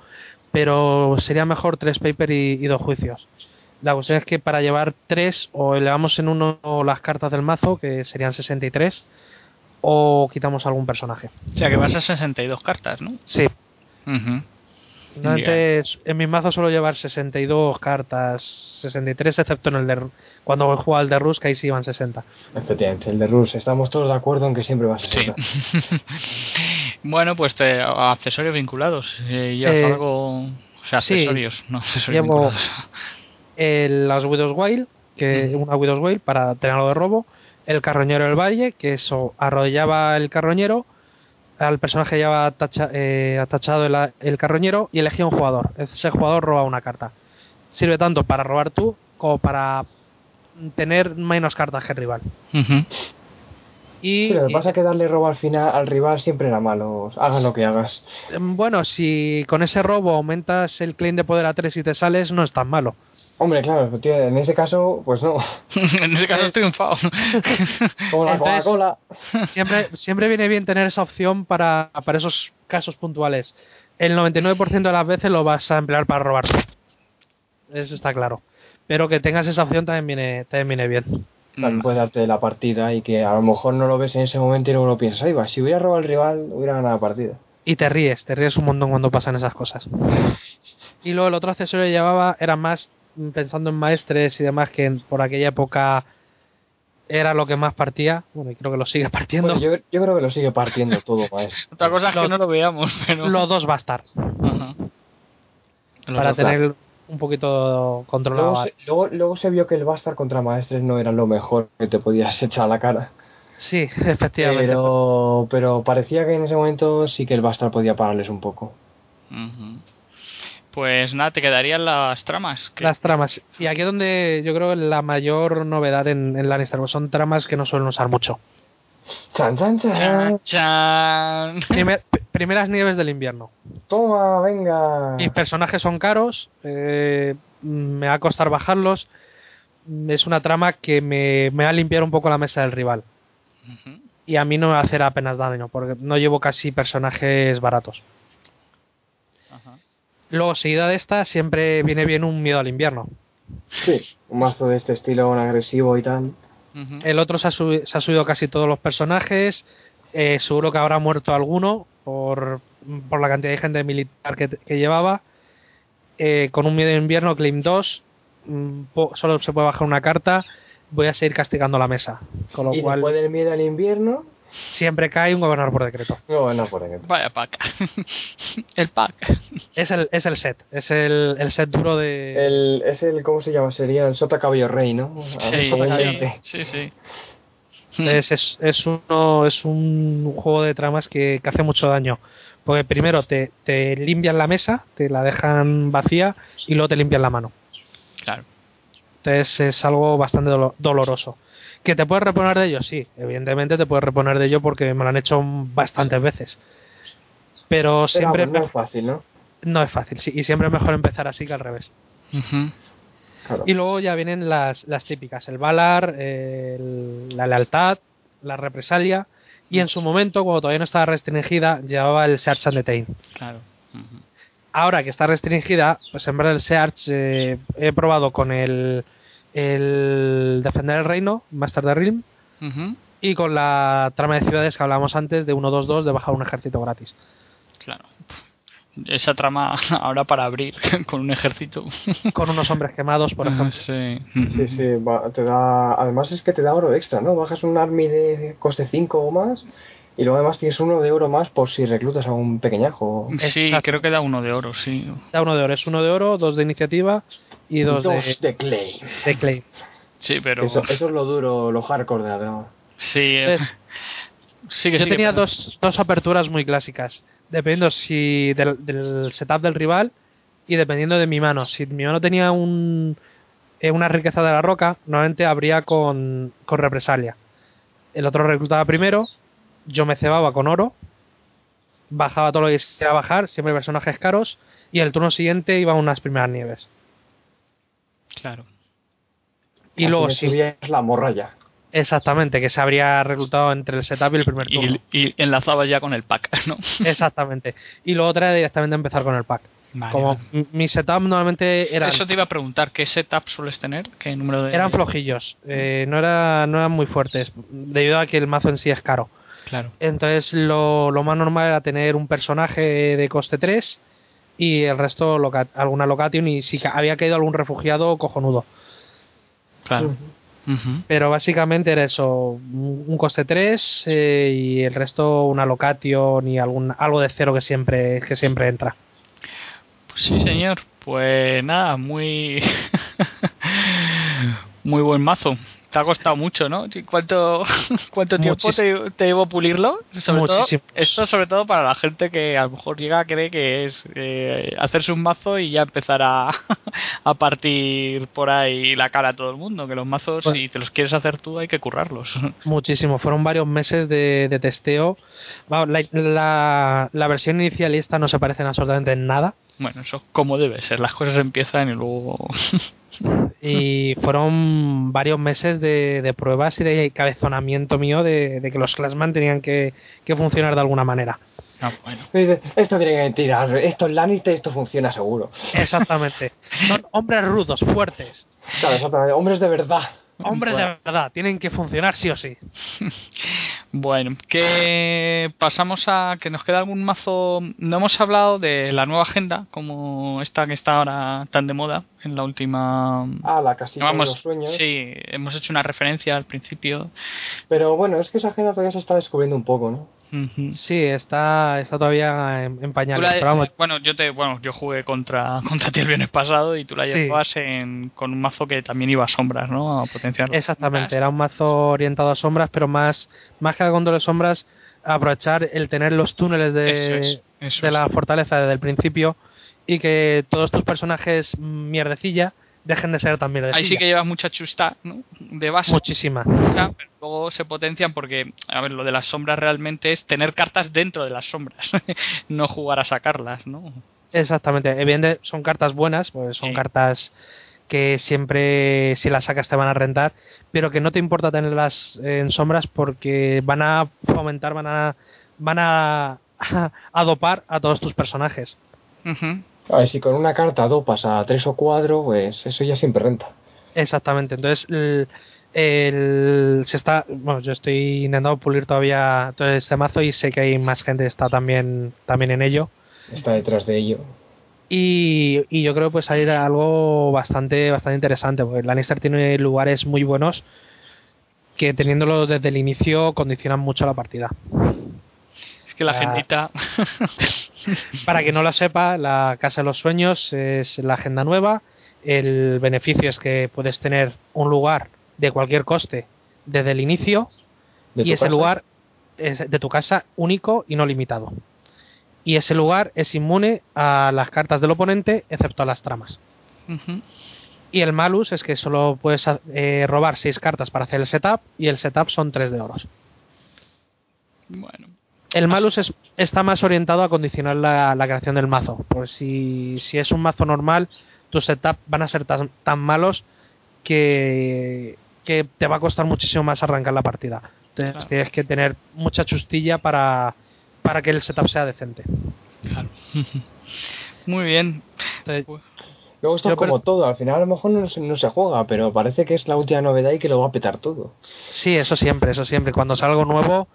Pero sería mejor tres paper y, y dos juicios. La cuestión es que para llevar tres, o elevamos en uno las cartas del mazo, que serían 63, o quitamos algún personaje. O sea que vas a 62 cartas, ¿no? Sí. Ujú. Normalmente en mi mazo suelo llevar 62 cartas, 63, excepto en el de. Cuando he jugado el de Rus, que ahí sí iban 60. Efectivamente, el de Rus. Estamos todos de acuerdo en que siempre va a ser. Sí. esa. bueno, pues te, accesorios vinculados. Eh, ¿Llevas Eh, algo? O sea, sí. accesorios, no accesorios Llevo- vinculados. El, las Widow's Whale, que una Widow's Whale para tener algo de robo, el carroñero del valle, que eso arrollaba el carroñero, al personaje lleva atacha- eh, atachado el, el carroñero y elegía un jugador. Ese jugador roba una carta. Sirve tanto para robar tú como para tener menos cartas que el rival. Y, Sí, lo que y- pasa es que darle robo al final al rival siempre era malo. Hagas lo que hagas. em, bueno, si con ese robo aumentas el claim de poder a 3 y te sales, no es tan malo. Hombre, claro, tío, en ese caso, pues no. en ese caso has triunfado. Como la Entonces- Coca-Cola. Siempre, siempre viene bien tener esa opción para, para esos casos puntuales. El 99% de las veces lo vas a emplear para robar. Eso está claro. Pero que tengas esa opción también viene, también viene bien. También Mm. puede darte la partida y que a lo mejor no lo ves en ese momento y luego lo piensas, ahí va, si hubiera robado al rival, hubiera ganado la partida. Y te ríes, te ríes un montón cuando pasan esas cosas. Y luego el otro accesorio que llevaba era más pensando en maestres y demás que en- por aquella época era lo que más partía. Bueno, y creo que lo sigue partiendo. Bueno, yo, yo creo que lo sigue partiendo todo, maestro. Otra cosa es que no lo veamos, pero... Los dos va a estar. Ajá. Para tener un poquito controlado. Luego se, luego, luego se vio que el Bastard contra Maestres no era lo mejor que te podías echar a la cara. Sí, efectivamente. Pero, pero parecía que en ese momento sí que el Bastard podía pararles un poco. Pues nada, te quedarían las tramas. que- Las tramas. Y aquí es donde yo creo que la mayor novedad en, en Lannister pues son tramas que no suelen usar mucho. ¡Chan, chan, chan! Chan, chan. Primer- p- primeras nieves del invierno. ¡Toma, venga! Mis personajes son caros, eh, me va a costar bajarlos. Es una trama que me, me va a limpiar un poco la mesa del rival. Y a mí no me va a hacer apenas daño, porque no llevo casi personajes baratos. Ajá. Luego, seguida de esta, siempre viene bien un miedo al invierno. Sí, un mazo de este estilo, un agresivo y tal. El otro se ha, se ha subido casi todos los personajes. eh, seguro que habrá muerto alguno por, por la cantidad de gente militar que, que llevaba. Eh, con un miedo de invierno, Claim 2. mm, solo se puede bajar una carta. Voy a seguir castigando la mesa. Con lo y cual, después del miedo al invierno, siempre cae un gobernador por decreto. por ejemplo. Vaya pack. el pack. Es el, es el set. Es el, el set duro de. El, es el, ¿cómo se llama? Sería el Sota Caballo Rey, ¿no? Sí, Sota sí, sí, sí. Es, es, es uno, es un juego de tramas que, que hace mucho daño. Porque primero te, te limpian la mesa, te la dejan vacía y luego te limpian la mano. Claro. Entonces es algo bastante dolo- doloroso. ¿Que te puedes reponer de ello? Sí, evidentemente te puedes reponer de ello porque me lo han hecho bastantes veces. Pero Pero siempre no es fácil, ¿no? no es fácil, sí, y siempre es mejor empezar así que al revés. Claro. Y luego ya vienen las, las típicas, el Valar, el- la lealtad, la represalia, y en su momento, cuando todavía no estaba restringida, llevaba el Search and Detain. Claro. Ahora que está restringida, pues en vez del Search eh, he probado con el, el Defender el Reino, Master de Realm, y con la trama de ciudades que hablábamos antes de 1-2-2 de bajar un ejército gratis. Claro. esa trama ahora para abrir con un ejército. Con unos hombres quemados, por ejemplo. Sí. Sí, sí, va- te da, además es que te da oro extra, ¿no? Bajas un army de coste 5 o más y luego además tienes uno de oro más por si reclutas a un pequeñajo. Sí, Exacto. creo que da uno de oro, sí. Da uno de oro, es uno de oro, dos de iniciativa y dos, de, de clay. de clay. Sí, pero. Eso, eso es lo duro, lo hardcore de la. Sí, que Yo sí que- tenía dos, dos aperturas muy clásicas, dependiendo si del, del setup del rival y dependiendo de mi mano. Si mi mano tenía un, eh, una riqueza de la roca, normalmente abría con, con represalia. El otro reclutaba primero, yo me cebaba con oro, bajaba todo lo que quisiera bajar, siempre personajes caros, y el turno siguiente iban unas primeras nieves. Claro. Y Así luego sí, subías la morralla. exactamente, que se habría reclutado entre el setup y el primer turno. Y, y enlazabas ya con el pack, ¿no? Exactamente. Y luego otra era directamente empezar con el pack. Vale, Como vale. mi setup normalmente eran, Eso te iba a preguntar, ¿qué setup sueles tener? ¿Qué número de...? eran flojillos, eh, no, era, no eran muy fuertes, debido a que el mazo en sí es caro. Claro. Entonces lo, lo más normal era tener un personaje de coste 3 y el resto loca- alguna location y si había caído algún refugiado, cojonudo. Claro. Pero básicamente era eso, un un coste 3 eh, y el resto una location y algún, algo de cero que siempre, que siempre entra. Pues sí, señor. Pues nada, muy... muy buen mazo. Te ha costado mucho, ¿no? ¿Cuánto, cuánto tiempo te, te llevó pulirlo? Sobre todo, esto sobre todo para la gente que a lo mejor llega a creer que es eh, hacerse un mazo y ya empezar a, a partir por ahí la cara a todo el mundo. Que los mazos, Pues- si te los quieres hacer tú, hay que currarlos. Muchísimo, fueron varios meses de, de testeo. Vamos, la, la- la versión inicialista no se parecen absolutamente en nada. Bueno, eso como debe ser. Las cosas empiezan y luego... Y fueron varios meses de, de pruebas y de cabezonamiento mío de, de que los Classman tenían que, que funcionar de alguna manera. Ah, bueno. Esto tiene que tirar, esto es Lannister, esto funciona seguro. Exactamente. Son hombres rudos, fuertes. Claro, exactamente, hombres de verdad. Hombres Bueno. de verdad, tienen que funcionar sí o sí. Bueno, que pasamos a que nos queda algún mazo. No hemos hablado de la nueva agenda, como esta que está ahora tan de moda en la última. Ah, la casita de Vamos, los sueños. sí, hemos hecho una referencia al principio. Pero bueno, es que esa agenda todavía se está descubriendo un poco, ¿no? Sí, está, está todavía en, en pañales. la- pero vamos, bueno, yo te, bueno, yo jugué contra contra ti el viernes pasado y tú la Sí. llevabas en, con un mazo que también iba a sombras, ¿no? A potenciar. Exactamente, era un mazo orientado a sombras, pero más, más que al control de sombras, aprovechar el tener los túneles de, Eso es, eso de es. la fortaleza desde el principio y que todos tus personajes mierdecilla dejen de ser tan mierdecilla. Ahí sí que llevas mucha chusta, ¿no? De base. Muchísima. Pero luego se potencian porque, a ver, lo de las sombras realmente es tener cartas dentro de las sombras, no jugar a sacarlas, ¿no? Exactamente. Evidentemente son cartas buenas, pues son Sí. cartas que siempre si las sacas te van a rentar, pero que no te importa tenerlas en sombras porque van a fomentar, van a van a, a dopar a todos tus personajes. A ver, si con una carta dopas a tres o cuatro, pues eso ya siempre renta. Exactamente. Entonces, el, el- se está. Bueno, yo estoy intentando pulir todavía todo este mazo y sé que hay más gente que está también, también en ello. Está detrás de ello. Y, y yo creo que puede salir algo bastante, bastante interesante, porque Lannister tiene lugares muy buenos que teniéndolo desde el inicio condicionan mucho la partida. Que la Ah. gentita. Para que no lo sepa, la Casa de los Sueños es la agenda nueva. El beneficio es que puedes tener un lugar de cualquier coste desde el inicio ¿De y ese casa? lugar es de tu casa único y no limitado. Y ese lugar es inmune a las cartas del oponente, excepto a las tramas. Y el malus es que solo puedes eh, robar 6 cartas para hacer el setup y el setup son 3 de oros. Bueno. El malus es- está más orientado a condicionar la, la creación del mazo. Pues si, si es un mazo normal, tus setup van a ser tan, tan malos que, que te va a costar muchísimo más arrancar la partida. Entonces Claro. tienes que tener mucha chustilla para, para que el setup sea decente. Claro. Muy bien. Entonces, Luego esto Yo es como todo, al final a lo mejor no, se- no se juega, pero parece que es la última novedad y que lo va a petar todo. sí, eso siempre, eso siempre. Cuando sale algo nuevo,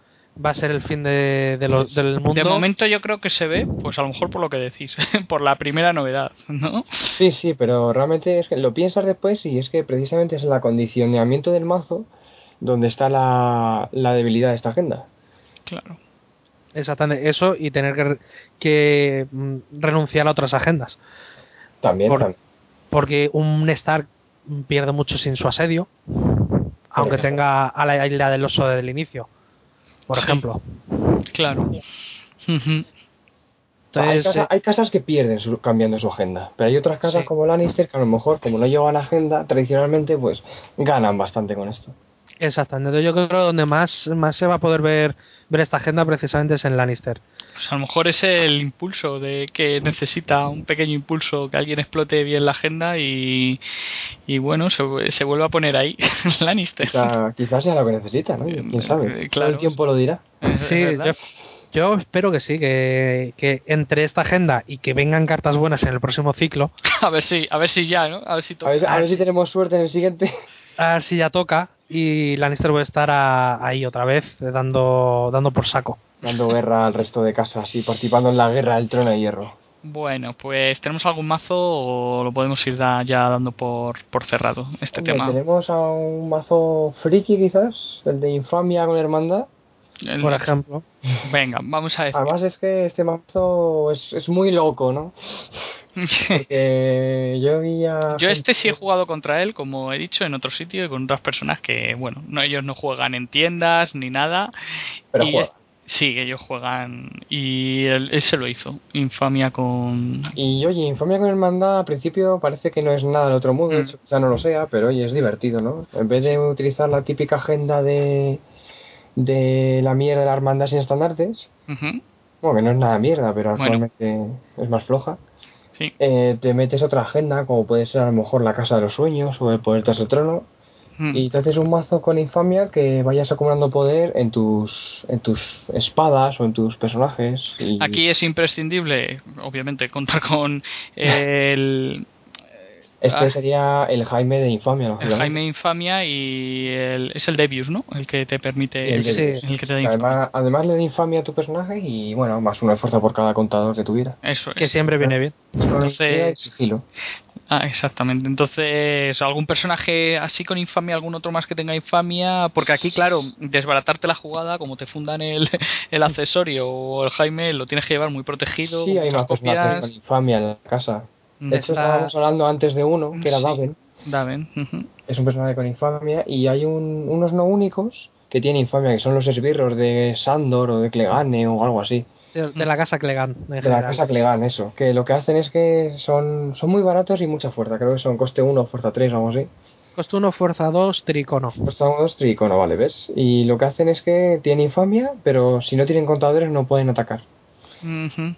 va a ser el fin de, de lo- del mundo. De momento yo creo que se ve, pues a lo mejor por lo que decís, por la primera novedad, ¿no? Sí, sí, pero realmente es que lo piensas después y es que precisamente es el acondicionamiento del mazo donde está la, la debilidad de esta agenda. Claro. Exactamente, eso y tener que, que mm, renunciar a otras agendas. También, Por- también. Porque un Stark pierde mucho sin su asedio, aunque tenga a la isla del oso desde el inicio, por Sí. ejemplo. Claro. Hay, eh, hay casas que pierden su- cambiando su agenda, pero hay otras casas Sí. como Lannister que a lo mejor, como no llevan agenda, tradicionalmente pues ganan bastante con esto. Exactamente. Entonces yo creo que donde más, más se va a poder ver, ver esta agenda precisamente es en Lannister. Pues a lo mejor es el impulso de que necesita un pequeño impulso, que alguien explote bien la agenda y, y bueno, se, se vuelve a poner ahí Lannister. Quizá- quizás sea lo que necesita, ¿no? ¿Quién sabe? Eh, Todo claro. el tiempo lo dirá. Sí, yo, espero que sí, que, que entre esta agenda y que vengan cartas buenas en el próximo ciclo, A ver si, a ver si ya, ¿no? A ver si A ver, a ver si tenemos suerte en el siguiente. a ver si ya toca y Lannister puede estar a- ahí otra vez eh, dando, dando por saco. Dando guerra al resto de casas y participando en la guerra del trono de hierro. Bueno, pues ¿tenemos algún mazo o lo podemos ir da- ya dando por, por cerrado este Hombre, tema? Tenemos a un mazo friki quizás, el de infamia con hermandad. El- Por ejemplo. Venga, vamos a decir. Además es que este mazo es, es muy loco, ¿no? Porque yo vi a... Yo este sí he jugado contra él, como he dicho, en otro sitio y con otras personas que, bueno, no ellos no juegan en tiendas ni nada. Pero y juega. es- sí, ellos juegan y él, él se lo hizo. Infamia con... Y oye, Infamia con Hermandad al principio parece que no es nada del otro mundo, de Mm. hecho quizá no lo sea, pero oye, es divertido, ¿no? En vez de utilizar la típica agenda de, de la mierda de la hermandad sin estandartes, bueno, que no es nada mierda, pero Bueno. actualmente es más floja, Sí. eh, te metes otra agenda, como puede ser a lo mejor la Casa de los Sueños o el Poder tras el Trono, Mm. y te haces un mazo con Infamia que vayas acumulando poder en tus, en tus espadas o en tus personajes. Y... Aquí es imprescindible, obviamente, contar con el, Este ah. sería el Jaime de Infamia, el lógicamente. Jaime Infamia y el, es el Debius, ¿no? El que te permite... El de- el que te da además, además le da infamia a tu personaje y bueno, más de fuerza por cada contador de tu vida. Eso es. Que siempre viene bien. Entonces-. Ah, exactamente. Entonces, algún personaje así con infamia, algún otro más que tenga infamia, porque aquí, claro, desbaratarte la jugada, como te fundan el, el accesorio o el Jaime, lo tienes que llevar muy protegido. Sí, hay más personajes con copias. infamia en la casa. De hecho, Está- estábamos hablando antes de uno, que era Sí. Daven. Daven, ujú. Es un personaje con infamia y hay un- unos no únicos que tienen infamia, que son los esbirros de Sandor o de Clegane o algo así. De, la casa Clegan, De la general. casa Clegan, eso. Que lo que hacen es que son, son muy baratos y mucha fuerza. Creo que son coste 1 fuerza 3 o algo así. Coste 1, fuerza 2, tricono. Costa 1, 2, tricono, vale, ¿ves? Y lo que hacen es que tienen infamia, pero si no tienen contadores no pueden atacar. Ujú.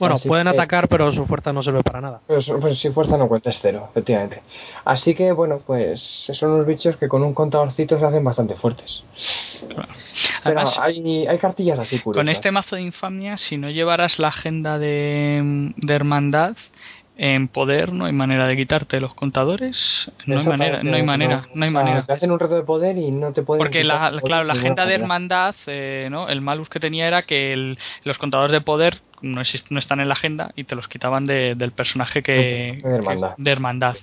Bueno, Así pueden que- atacar, pero su fuerza no sirve para nada. Pues, pues si fuerza no cuenta, es cero, efectivamente. Así que, bueno, pues son unos bichos que con un contadorcito se hacen bastante fuertes. Pero Además, hay, hay cartillas así curiosas. con este mazo de infamia, si no llevaras la agenda de, de hermandad, en poder no hay manera de quitarte los contadores. No hay manera, no hay manera, no hay O sea, manera. Te hacen un reto de poder y no te pueden. Porque la, los claro, la agenda de hermandad, eh, ¿no? el malus que tenía era que el- los contadores de poder no, están en la agenda y te los quitaban de- del personaje que, De hermandad. que- de hermandad.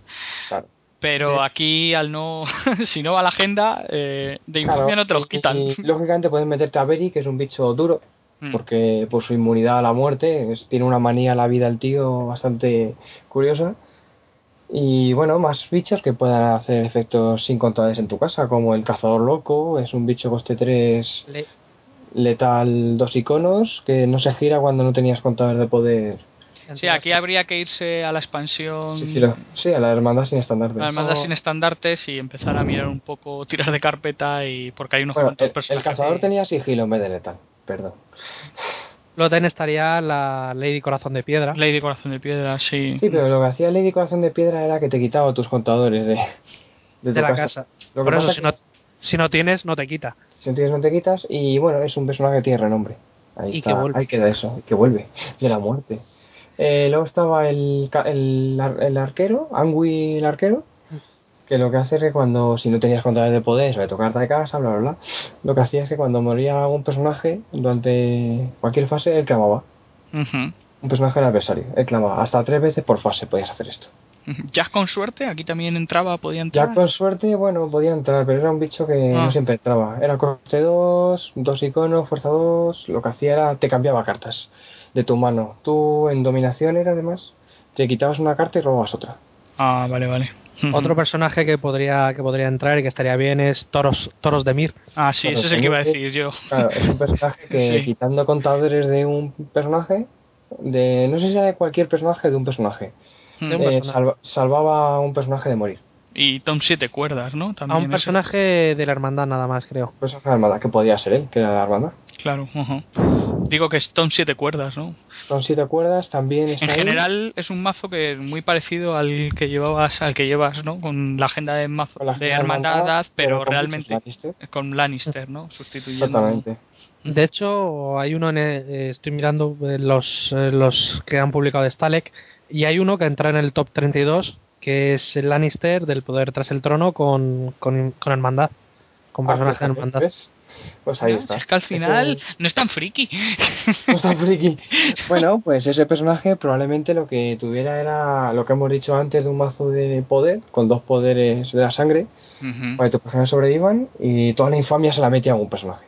Claro. Pero aquí, al no, si no va a la agenda, eh, de infamia Claro, no te los quitan. Y, lógicamente pueden meterte a Beri, que es un bicho duro, Mm. porque por su inmunidad a la muerte es- tiene una manía a la vida el tío bastante curiosa. Y bueno, más bichos que puedan hacer efectos sin contadores en tu casa, como el cazador loco, es un bicho coste 3 Le- letal dos iconos, que no se gira cuando no tenías contador de poder. Sí, aquí habría que irse a la expansión. Sí, a la hermandad sin estandarte. a la hermandad Oh. sin estandartes y empezar a mirar un poco, tirar de carpeta y porque hay unos Bueno, el, el cazador ahí. tenía sigilo en vez de letal, perdón. Luego también estaría la Lady Corazón de Piedra. Lady Corazón de Piedra, sí. Sí, pero lo que hacía Lady Corazón de Piedra era que te quitaba tus contadores de, de, tu la casa. Lo que Por eso, pasa si no, si no tienes, no te quita. Si no tienes, no te quitas. Y bueno, es un personaje que tiene renombre. Ahí, Y está, que vuelve. ahí queda eso, que vuelve de la muerte. Eh, luego estaba el, ca- el, ar- el arquero, Angui el arquero, Que lo que hace es que cuando, si no tenías controles de poder, sobre tu carta de casa, bla, bla, bla, lo que hacía es que cuando moría algún personaje, durante cualquier fase, él clamaba. Un personaje del adversario, él clamaba. Hasta tres veces por fase podías hacer esto. Jack con suerte, aquí también entraba, podía entrar. Ya con suerte, bueno, podía entrar, pero era un bicho que Ah. no siempre entraba. Era coste 2, dos iconos, fuerza 2, lo que hacía era te cambiaba cartas de tu mano. Tú en dominación era además, te quitabas una carta y robabas otra. Ah, vale, vale. Otro personaje que podría, que podría entrar y que estaría bien es Toros, Toros de Mir. Ah, sí, ese es el que iba a decir yo. Claro, es un personaje que Sí. quitando contadores de un personaje, de no sé si era de cualquier personaje, de un personaje, De un eh, personaje. salva- salvaba a un personaje de morir. Y Tom siete cuerdas, ¿no? A un ese. personaje de la hermandad nada más, creo. Personaje de armada, que podía ser él, que era de la armada. Claro. Digo que es Tom siete cuerdas, ¿no? Son siete cuerdas, también está En ahí. general es un mazo que es muy parecido al que llevabas, al que llevas, ¿no? Con la agenda de mazo la de agenda de hermandad, hermandad, pero, pero con realmente Lannister. con Lannister, ¿no? Sustituyendo. Exactamente. De hecho, hay uno, en el- eh, estoy mirando eh, los, eh, los que han publicado de Stalek, y hay uno que entra en el top 32, que es el Lannister del poder tras el trono con, con, con hermandad. Con Ah, personaje de hermandad. ¿ves? Pues ahí Ah, está. si es que al final Ese- no es tan friki. no está friki. Bueno, pues ese personaje probablemente lo que tuviera era lo que hemos dicho antes de un mazo de poder, con dos poderes de la sangre, para que tus personajes sobrevivan y toda la infamia se la metía a un personaje.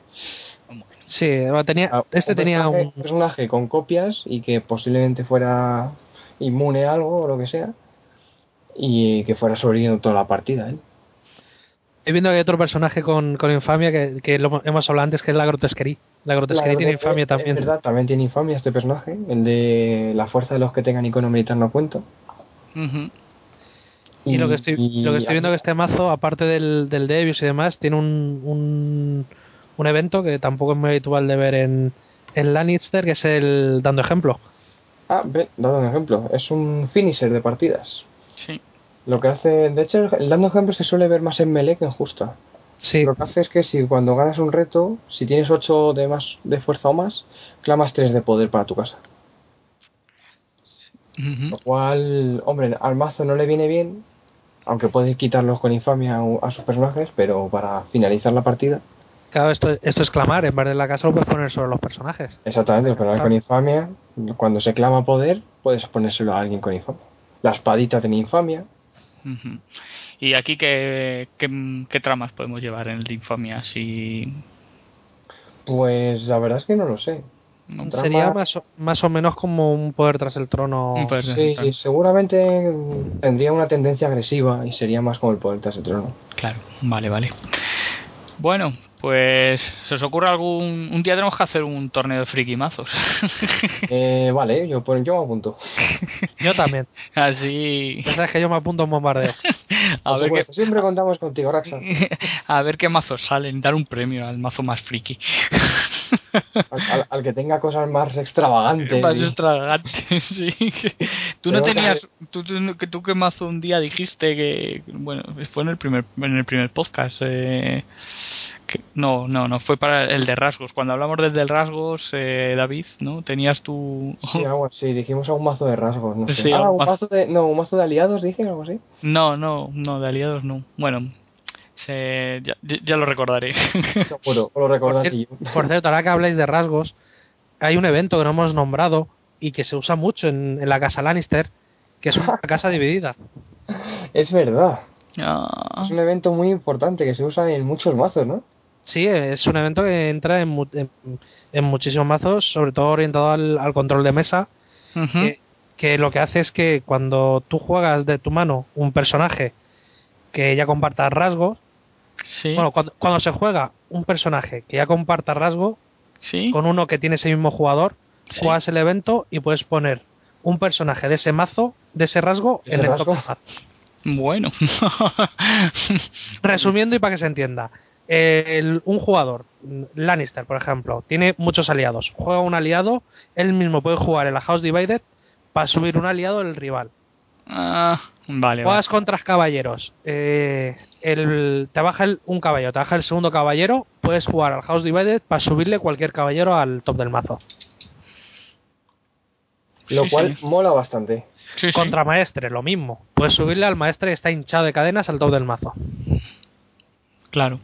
Sí, tenía, Ah, este un tenía un personaje con copias y que posiblemente fuera inmune a algo o lo que sea y que fuera sobreviviendo toda la partida. ¿eh? Estoy viendo que hay otro personaje con, con infamia que, que lo hemos hablado antes, que es la grotesquería. La grotesquería tiene infamia es también. verdad, también tiene infamia este personaje, el de la fuerza de los que tengan icono militar no cuento. Y, lo que estoy, y- lo que estoy viendo que este mazo, aparte del, del Debius y demás, tiene un, un, un evento que tampoco es muy habitual de ver en, en Lannister, que es el dando ejemplo. Ah, ve, dado un ejemplo, es un finisher de partidas. Sí. Lo que hace, de hecho, el dando ejemplo se suele ver más en melee que en justa. Sí, Lo que hace es que si cuando ganas un reto, si tienes 8 de más de fuerza o más, clamas 3 de poder para tu casa. Lo cual, hombre, al mazo no le viene bien, aunque puedes quitarlos con infamia a, sus personajes, pero para finalizar la partida, claro, esto, esto es clamar, en vez de la casa lo puedes poner sobre los personajes. exactamente, los personajes con infamia, cuando se clama poder, puedes ponérselo a alguien con infamia. La espadita tiene infamia, Y aquí, ¿qué, qué, qué tramas podemos llevar en el de Infamia? Si... pues la verdad es que no lo sé. ¿no? Trama- Sería más o, más o menos como un poder tras el trono. Un poder- Sí, Claro. seguramente tendría una tendencia agresiva y sería más como el poder tras el trono. Claro, vale, vale. Bueno, pues ¿se os ocurre algún... Un día tenemos que hacer un torneo de friki mazos. Eh, vale, yo, pues, yo me apunto. Yo también. Así... Ya sabes que yo me apunto a un bombardeo. A Por ver, supuesto, Siempre contamos contigo, Raxa. a ver qué mazos salen. Dar un premio al mazo más friki. Al, que tenga cosas más extravagantes. Más y- extravagantes, sí. Tú no tenías... Tú, tú, que tú qué mazo un día dijiste que... Bueno, fue en el primer, en el primer podcast. Eh, que- no, no, no, fue para el de rasgos. Cuando hablamos del de rasgos, eh, David, ¿no? Tenías tu... Sí, algo así. Dijimos a un mazo de rasgos, no sé. Sí, ah, un un mazo- mazo de... No, un mazo de aliados, dije, algo así. No, no, no, de aliados no. Bueno, se, ya, ya lo recordaré. Seguro, lo recordás Por cierto, ahora que habláis de rasgos, hay un evento que no hemos nombrado y que se usa mucho en, en la casa Lannister, que es una casa dividida. Es verdad. Ah, Es un evento muy importante que se usa en muchos mazos, ¿no? Sí, es un evento que entra en, mu- en- en muchísimos mazos, sobre todo orientado al, al control de mesa, que, que lo que hace es que cuando tú juegas de tu mano un personaje que ya comparta rasgos, sí, bueno, cuando, cuando se juega un personaje que ya comparta rasgo sí, con uno que tiene ese mismo jugador, sí. juegas el evento y puedes poner un personaje de ese mazo, de ese rasgo, ¿Ese en el rasgo? top mazo. Bueno. Resumiendo y para que se entienda, el- un jugador, Lannister, por ejemplo, tiene muchos aliados. Juega un aliado, él mismo puede jugar en la House Divided para subir un aliado del rival. Ah, vale, vale. Juegas contra caballeros. eh, el- te baja el- un caballero, te baja el segundo caballero, puedes jugar al House Divided para subirle cualquier caballero al top del mazo. Lo Sí, cual sí. mola bastante. Sí, sí. Contra maestre, lo mismo. Puedes subirle al maestre que está hinchado de cadenas al top del mazo. Claro.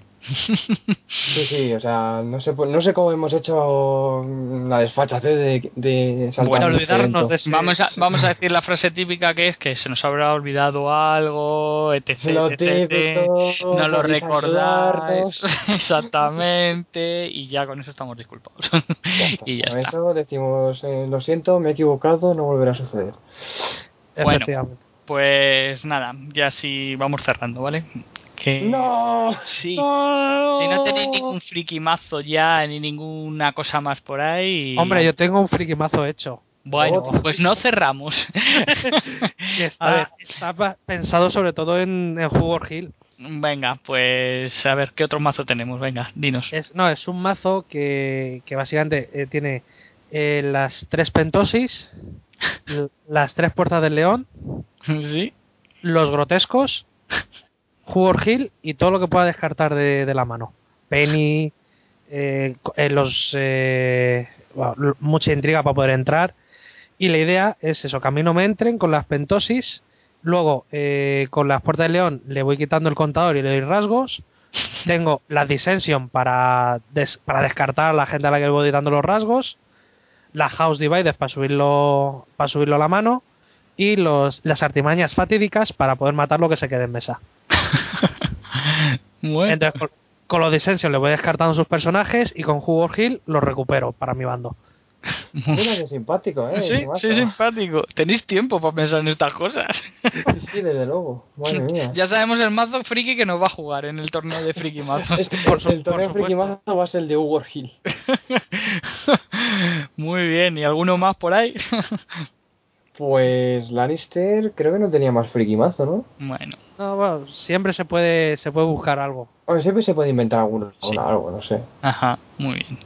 Sí, sí, o sea, no sé, no sé cómo hemos hecho la desfachatez de, de saltarnos Bueno, este olvidarnos evento. de ese- Vamos a, vamos a decir la frase típica que es que se nos habrá olvidado algo, etc. Lo etc, típico, no lo recordáis. Exactamente. Y ya con eso estamos disculpados. Ya está. y ya Con está. eso decimos, eh, lo siento, me he equivocado, no volverá a suceder. Bueno. Pues nada, ya sí vamos cerrando, ¿vale? Que... ¡No! Sí. Si no tenéis ningún friki mazo ya, ni ninguna cosa más por ahí. Hombre, yo tengo un friki mazo hecho. Bueno, Otro. pues no cerramos. A está, ver. está pa- pensado sobre todo en, en Hugor Hill. Venga, pues a ver, ¿qué otro mazo tenemos? Venga, dinos. Es, no, es un mazo que, que básicamente eh, tiene eh, las tres pentosis, las tres puertas del león, ¿Sí? los grotescos, Hugor Hill y todo lo que pueda descartar de, de la mano. Penny, eh, eh, los eh, mucha intriga para poder entrar. Y la idea es eso, que me entren con las pentosis. Luego, eh, con las puertas del león le voy quitando el contador y le doy rasgos. Tengo la Dissension para, des- para descartar a la gente a la que le voy dando los rasgos. La House Dividers para subirlo, para subirlo a la mano. Y los, las artimañas fatídicas para poder matar lo que se quede en mesa. Bueno, Entonces, con, con los Dissension le voy descartando sus personajes y con Hugo Hill los recupero para mi bando. Mira qué simpático, ¿eh? sí, sí, simpático. Tenéis tiempo para pensar en estas cosas. Sí, sí, desde luego. Madre mía. ya sabemos el mazo friki que nos va a jugar en el torneo de friki mazo. Es que Por su- el torneo por friki mazo va a ser el de Hugo Hill. Muy bien, ¿y alguno más por ahí? Pues Lannister creo que no tenía más friki mazo, ¿no? bueno, No, bueno, siempre se puede, se puede buscar algo. O siempre se puede inventar alguno, Sí. algo, no sé. ajá, muy bien.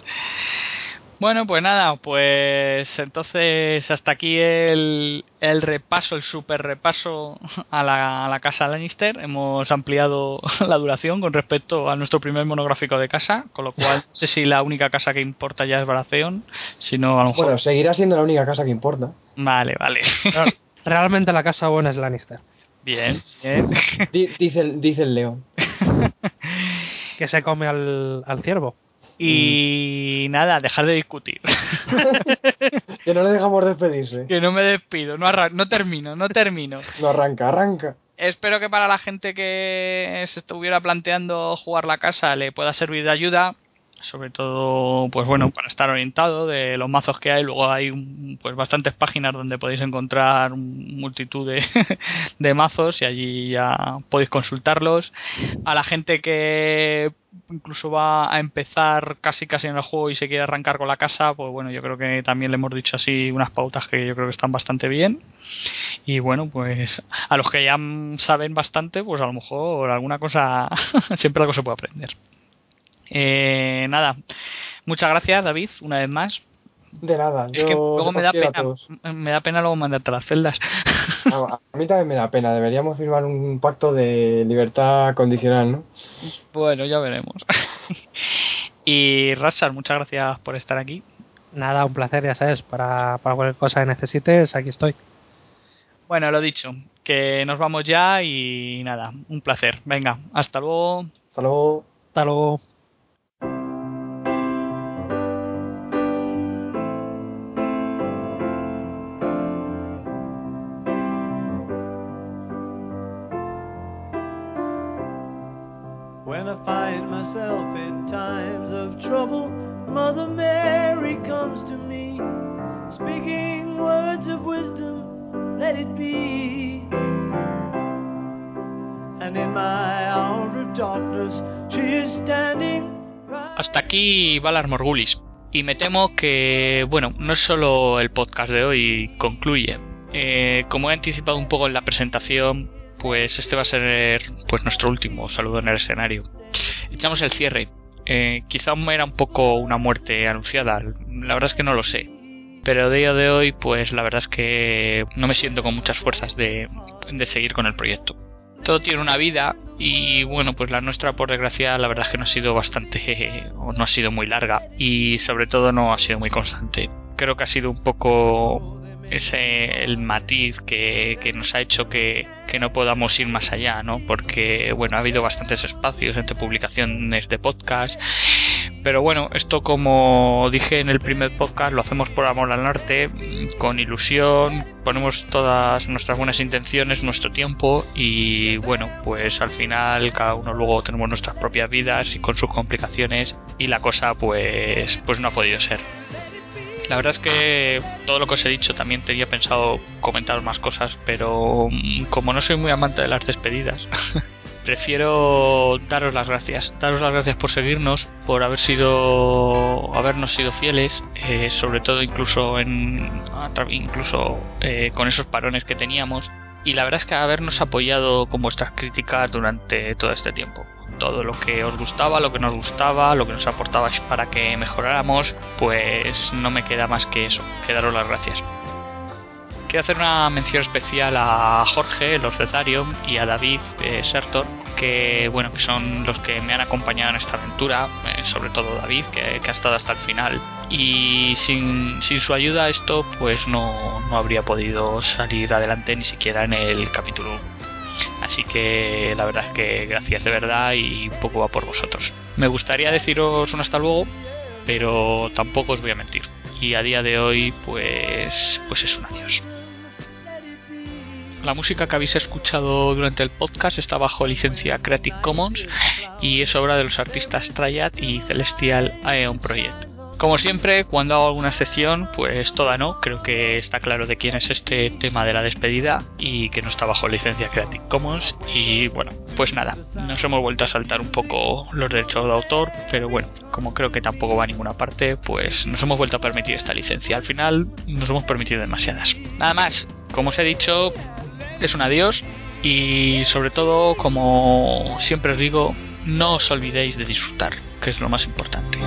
Bueno, pues nada, pues entonces hasta aquí el, el repaso, el super repaso a la, a la casa Lannister. Hemos ampliado la duración con respecto a nuestro primer monográfico de casa, con lo cual no sé si la única casa que importa ya es Baratheon, si no a lo mejor... Bueno, seguirá siendo la única casa que importa. Vale, vale. Realmente la casa buena es Lannister. Bien, bien. Di- dice, el, dice el león. Que se come al, al ciervo. Y nada, dejar de discutir. Que no le dejamos despedirse. que no me despido, no, arran- no termino, no termino. No arranca, arranca. Espero que para la gente que se estuviera planteando jugar la casa le pueda servir de ayuda. Sobre todo, pues bueno, para estar orientado de los mazos que hay. Luego hay pues bastantes páginas donde podéis encontrar multitud de, de mazos y allí ya podéis consultarlos. A la gente que incluso va a empezar casi casi en el juego y se quiere arrancar con la casa, pues bueno, yo creo que también le hemos dicho así unas pautas que yo creo que están bastante bien. Y bueno, pues a los que ya saben bastante, pues a lo mejor alguna cosa, siempre algo se puede aprender. Eh, nada, muchas gracias David, una vez más. De nada. Es que luego me da pena, me da pena luego mandarte a las celdas. A, a mí también me da pena. Deberíamos firmar un pacto de libertad condicional, ¿no? bueno, ya veremos. y Ratsar, muchas gracias por estar aquí. Nada, un placer, ya sabes. Para, para cualquier cosa que necesites, aquí estoy. Bueno, lo dicho, que nos vamos ya y nada, un placer. Venga, hasta luego. Hasta luego. Hasta luego. Morgulis. Y me temo que, bueno, no solo el podcast de hoy concluye. Eh, como he anticipado un poco en la presentación, pues este va a ser pues nuestro último saludo en el escenario. Echamos el cierre. Eh, quizá era un poco una muerte anunciada, la verdad es que no lo sé. Pero a día de hoy, pues la verdad es que no me siento con muchas fuerzas de, de seguir con el proyecto todo tiene una vida y bueno pues la nuestra por desgracia la verdad es que no ha sido bastante o no ha sido muy larga y sobre todo no ha sido muy constante. Creo que ha sido un poco ese el matiz que, que nos ha hecho que, que, no podamos ir más allá, ¿no? Porque, bueno, ha habido bastantes espacios entre publicaciones de podcast, pero bueno, esto como dije en el primer podcast, lo hacemos por amor al arte, con ilusión, ponemos todas nuestras buenas intenciones, nuestro tiempo y, bueno, pues al final cada uno luego tenemos nuestras propias vidas y con sus complicaciones y la cosa pues, pues no ha podido ser. La verdad es que todo lo que os he dicho también tenía pensado comentar más cosas, pero mm, como no soy muy amante de las despedidas, prefiero daros las gracias. Daros las gracias por seguirnos, por haber sido, habernos sido fieles, eh, sobre todo incluso en, incluso eh, con esos parones que teníamos. Y la verdad es que habernos apoyado con vuestras críticas durante todo este tiempo todo lo que os gustaba, lo que nos gustaba, lo que nos aportabais para que mejoráramos, pues no me queda más que eso, que daros las gracias. Quiero hacer una mención especial a Jorge, los Cetarium, y a David eh, Sertor, que bueno, que son los que me han acompañado en esta aventura, eh, sobre todo David, que, ha estado hasta el final. Y sin, su ayuda esto pues no, no habría podido salir adelante ni siquiera en el capítulo Así que la verdad es que gracias de verdad y un poco va por vosotros. Me gustaría deciros un hasta luego, pero tampoco os voy a mentir. Y a día de hoy, pues, pues es un adiós. La música que habéis escuchado durante el podcast está bajo licencia Creative Commons y es obra de los artistas Triad y Celestial Aeon Project. Como siempre, cuando hago alguna sección, pues toda no. Creo que está claro de quién es este tema de la despedida y que no está bajo licencia Creative Commons. Y bueno, pues nada, nos hemos vuelto a saltar un poco los derechos de autor, pero bueno, como creo que tampoco va a ninguna parte, pues nos hemos vuelto a permitir esta licencia. Al final nos hemos permitido demasiadas. Nada más, como os he dicho, es un adiós y sobre todo, como siempre os digo, no os olvidéis de disfrutar, que es lo más importante.